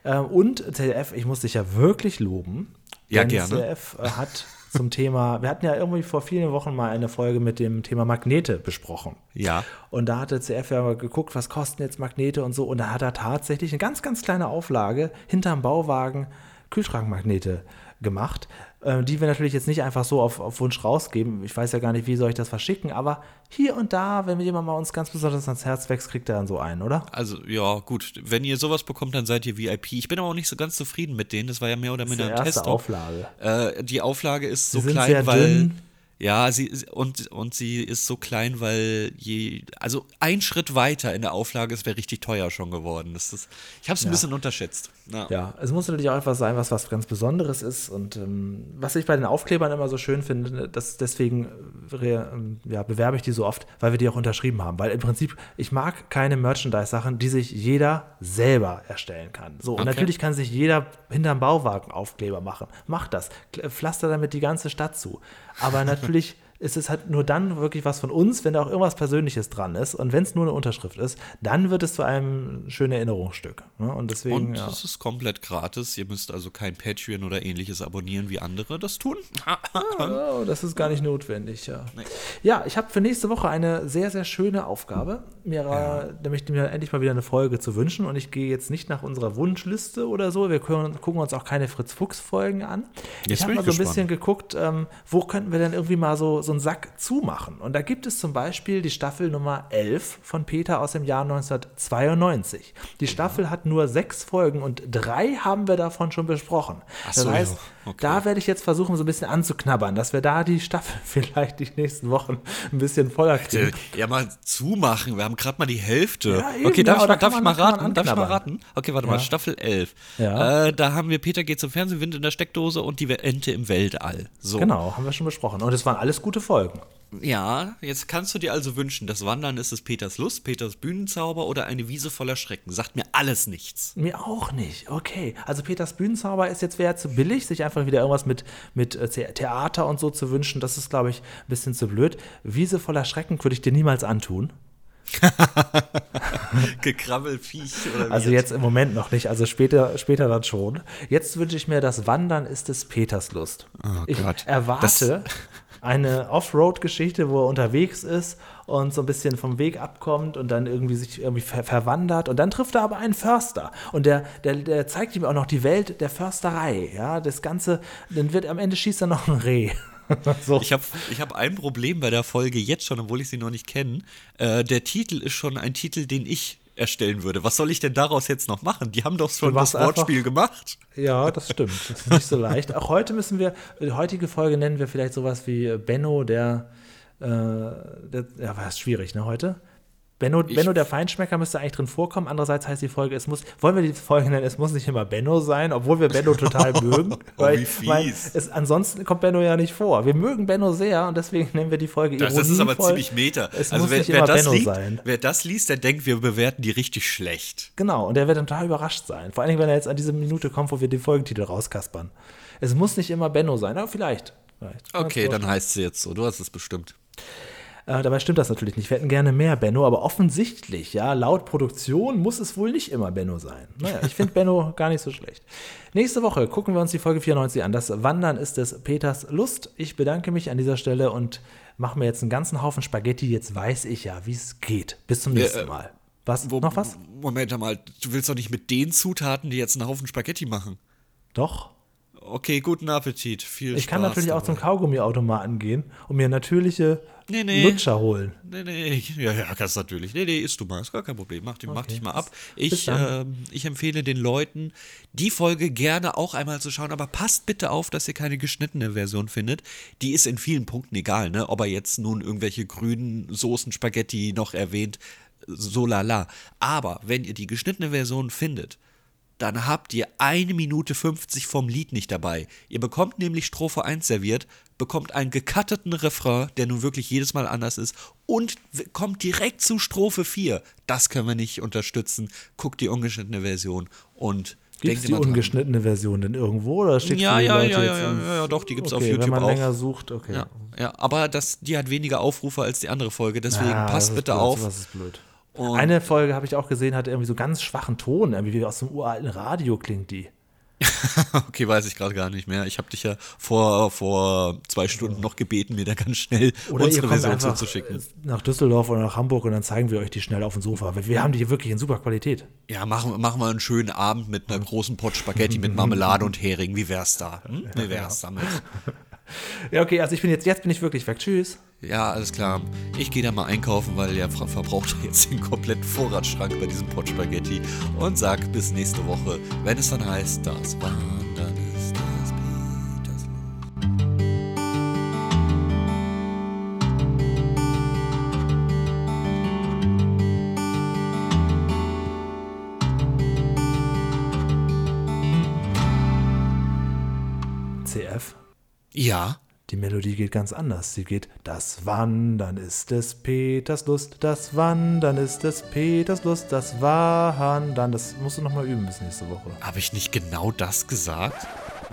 Speaker 3: Ähm, und CDF, ich muss dich ja wirklich loben.
Speaker 2: Ja, gerne.
Speaker 3: CDF äh, hat zum Thema, wir hatten ja irgendwie vor vielen Wochen mal eine Folge mit dem Thema Magnete besprochen.
Speaker 2: Ja.
Speaker 3: Und da hatte CF ja mal geguckt, was kosten jetzt Magnete und so. Und da hat er tatsächlich eine ganz, ganz kleine Auflage hinterm Bauwagen Kühlschrankmagnete gemacht, äh, die wir natürlich jetzt nicht einfach so auf, auf Wunsch rausgeben. Ich weiß ja gar nicht, wie soll ich das verschicken, aber hier und da, wenn jemand mal uns ganz besonders ans Herz wächst, kriegt er dann so einen, oder?
Speaker 2: Also, ja, gut. Wenn ihr sowas bekommt, dann seid ihr VIP. Ich bin aber auch nicht so ganz zufrieden mit denen. Das war ja mehr oder minder
Speaker 3: die
Speaker 2: ein
Speaker 3: erste
Speaker 2: Test.
Speaker 3: Auflage.
Speaker 2: Äh, die Auflage ist so klein, weil.
Speaker 3: dünn.
Speaker 2: Ja, sie und, und sie ist so klein, weil je. Also ein Schritt weiter in der Auflage, es wäre richtig teuer schon geworden. Das ist, ich habe es ein bisschen unterschätzt. Ja.
Speaker 3: Ja, es muss natürlich auch etwas sein, was was ganz Besonderes ist. Und ähm, was ich bei den Aufklebern immer so schön finde, dass deswegen äh, ähm, ja, bewerbe ich die so oft, weil wir die auch unterschrieben haben. Weil im Prinzip, ich mag keine Merchandise-Sachen, die sich jeder selber erstellen kann. So, und
Speaker 2: Okay.
Speaker 3: natürlich kann sich jeder hinterm Bauwagen Aufkleber machen. Macht das. Pflaster damit die ganze Stadt zu. Aber natürlich ist es halt nur dann wirklich was von uns, wenn da auch irgendwas Persönliches dran ist. Und wenn es nur eine Unterschrift ist, dann wird es zu einem schönen Erinnerungsstück. Ne? Und deswegen.
Speaker 2: Und ja. es ist komplett gratis. Ihr müsst also kein Patreon oder ähnliches abonnieren, wie andere das tun.
Speaker 3: oh, das ist gar nicht notwendig, ja. Nee. Ja, ich habe für nächste Woche eine sehr, sehr schöne Aufgabe. Mir, ja. nämlich mir endlich mal wieder eine Folge zu wünschen. Und ich gehe jetzt nicht nach unserer Wunschliste oder so. Wir können, gucken uns auch keine Fritz-Fuchs-Folgen an. Jetzt ich habe mal so ein bisschen geguckt, ähm, wo könnten wir denn irgendwie mal so so einen Sack zumachen. Und da gibt es zum Beispiel die Staffel Nummer 11 von Peter aus dem Jahr 1992. Die Staffel hat nur sechs Folgen und drei haben wir davon schon besprochen. Ach so, das heißt, ja. Okay. da werde ich jetzt versuchen, so ein bisschen anzuknabbern, dass wir da die Staffel vielleicht die nächsten Wochen ein bisschen voller kriegen.
Speaker 2: Ja, mal zumachen. Wir haben gerade mal die Hälfte. Ja, eben, okay, darf, ja, ich, mal, darf ich mal raten? Darf ich mal raten? Okay, warte mal, Staffel 11. Äh, da haben wir Peter geht zum Fernsehen, Wind in der Steckdose und die Ente im Weltall. So.
Speaker 3: Genau, haben wir schon besprochen. Und es waren alles gute Folgen.
Speaker 2: Ja, jetzt kannst du dir also wünschen, das Wandern ist es Peters Lust, Peters Bühnenzauber oder eine Wiese voller Schrecken. Sagt mir alles nichts.
Speaker 3: Mir auch nicht. Okay. Also Peters Bühnenzauber ist jetzt wäre zu billig, sich einfach wieder irgendwas mit, mit äh, Theater und so zu wünschen. Das ist, glaube ich, ein bisschen zu blöd. Wiese voller Schrecken würde ich dir niemals antun.
Speaker 2: Gekrabbelfiech
Speaker 3: oder Also jetzt im Moment noch nicht, also später, später dann schon. Jetzt wünsche ich mir, das Wandern ist des Peters Lust. Oh ich Gott. erwarte, das eine Offroad-Geschichte, wo er unterwegs ist und so ein bisschen vom Weg abkommt und dann irgendwie sich irgendwie ver verwandert. Und dann trifft er aber einen Förster. Und der, der, der zeigt ihm auch noch die Welt der Försterei. Ja, das Ganze, dann wird am Ende schießt er noch ein Reh.
Speaker 2: so. Ich habe ich hab ein Problem bei der Folge jetzt schon, obwohl ich sie noch nicht kenne. Äh, der Titel ist schon ein Titel, den ich erstellen würde. Was soll ich denn daraus jetzt noch machen? Die haben doch schon das Wortspiel gemacht.
Speaker 3: Ja, das stimmt. Das ist nicht so leicht. Auch heute müssen wir, die heutige Folge nennen wir vielleicht sowas wie Benno, der, äh, der ja, war schwierig, ne, heute? Benno, Benno der Feinschmecker müsste eigentlich drin vorkommen. Andererseits heißt die Folge, es muss, wollen wir die Folge nennen, es muss nicht immer Benno sein, obwohl wir Benno total mögen. oh, weil, wie fies. Weil es, ansonsten kommt Benno ja nicht vor. Wir mögen Benno sehr und deswegen nennen wir die Folge
Speaker 2: Das, das ist aber ziemlich meta. Es also muss wer, nicht wer immer Benno liest, sein. Wer das liest, der denkt, wir bewerten die richtig schlecht.
Speaker 3: Genau, und der wird dann total überrascht sein. Vor allem, wenn er jetzt an diese Minute kommt, wo wir den Folgentitel rauskaspern. Es muss nicht immer Benno sein, aber vielleicht. vielleicht.
Speaker 2: Okay, dann heißt sie jetzt so. Du hast es bestimmt.
Speaker 3: Äh, dabei stimmt das natürlich nicht. Wir hätten gerne mehr Benno, aber offensichtlich, ja, laut Produktion muss es wohl nicht immer Benno sein. Naja, ich finde Benno gar nicht so schlecht. Nächste Woche gucken wir uns die Folge 94 an. Das Wandern ist des Peters Lust. Ich bedanke mich an dieser Stelle und mache mir jetzt einen ganzen Haufen Spaghetti. Jetzt weiß ich ja, wie es geht. Bis zum nächsten ja, äh, Mal. Was? Wo, noch was?
Speaker 2: Moment mal, du willst doch nicht mit den Zutaten, die jetzt einen Haufen Spaghetti machen.
Speaker 3: Doch.
Speaker 2: Okay, guten Appetit. Viel
Speaker 3: ich Spaß kann natürlich dabei. auch zum Kaugummiautomaten gehen und mir natürliche nee, nee. Lutscher holen.
Speaker 2: Nee, nee, ja, ja, kannst natürlich. Nee, nee, isst du mal, ist gar kein Problem. Mach, okay. mach dich mal ab. Ich, äh, ich empfehle den Leuten, die Folge gerne auch einmal zu schauen, aber passt bitte auf, dass ihr keine geschnittene Version findet. Die ist in vielen Punkten egal, ne? Ob er jetzt nun irgendwelche grünen Soßen, Spaghetti noch erwähnt, so lala. Aber wenn ihr die geschnittene Version findet, dann habt ihr eine Minute 50 vom Lied nicht dabei. Ihr bekommt nämlich Strophe 1 serviert, bekommt einen gecutteten Refrain, der nun wirklich jedes Mal anders ist, und kommt direkt zu Strophe 4. Das können wir nicht unterstützen. Guckt die ungeschnittene Version und
Speaker 3: Gibt es die ungeschnittene Version denn irgendwo oder
Speaker 2: steht ja, ja, ja, ja, ja, ja, doch, die gibt es okay, auf YouTube auch. Wenn man
Speaker 3: länger sucht, okay.
Speaker 2: Ja, ja, aber das, die hat weniger Aufrufe als die andere Folge, deswegen ah, passt bitte
Speaker 3: blöd,
Speaker 2: auf.
Speaker 3: Das ist blöd. Und Eine Folge habe ich auch gesehen, hatte irgendwie so ganz schwachen Ton, irgendwie wie aus dem uralten Radio klingt die.
Speaker 2: okay, weiß ich gerade gar nicht mehr. Ich habe dich ja vor, vor zwei Stunden noch gebeten, mir da ganz schnell oder unsere Version zuzuschicken.
Speaker 3: Nach Düsseldorf oder nach Hamburg und dann zeigen wir euch die schnell auf dem Sofa. Wir haben die hier wirklich in super Qualität.
Speaker 2: Ja, machen, machen wir einen schönen Abend mit einer großen Pot Spaghetti mit Marmelade und Hering. Wie wär's da? Hm? Wie wär's damit?
Speaker 3: Ja, okay, also ich bin jetzt, jetzt bin ich wirklich weg. Tschüss.
Speaker 2: Ja, alles klar. Ich gehe da mal einkaufen, weil der ver verbraucht jetzt den kompletten Vorratsschrank bei diesem Pot Spaghetti und sag bis nächste Woche, wenn es dann heißt, das Wandern Ja.
Speaker 3: Die Melodie geht ganz anders. Sie geht, das Wandern ist des Peters Lust, das Wandern ist des Peters Lust, das Wandern. Das musst du nochmal üben bis nächste Woche.
Speaker 2: Habe ich nicht genau das gesagt?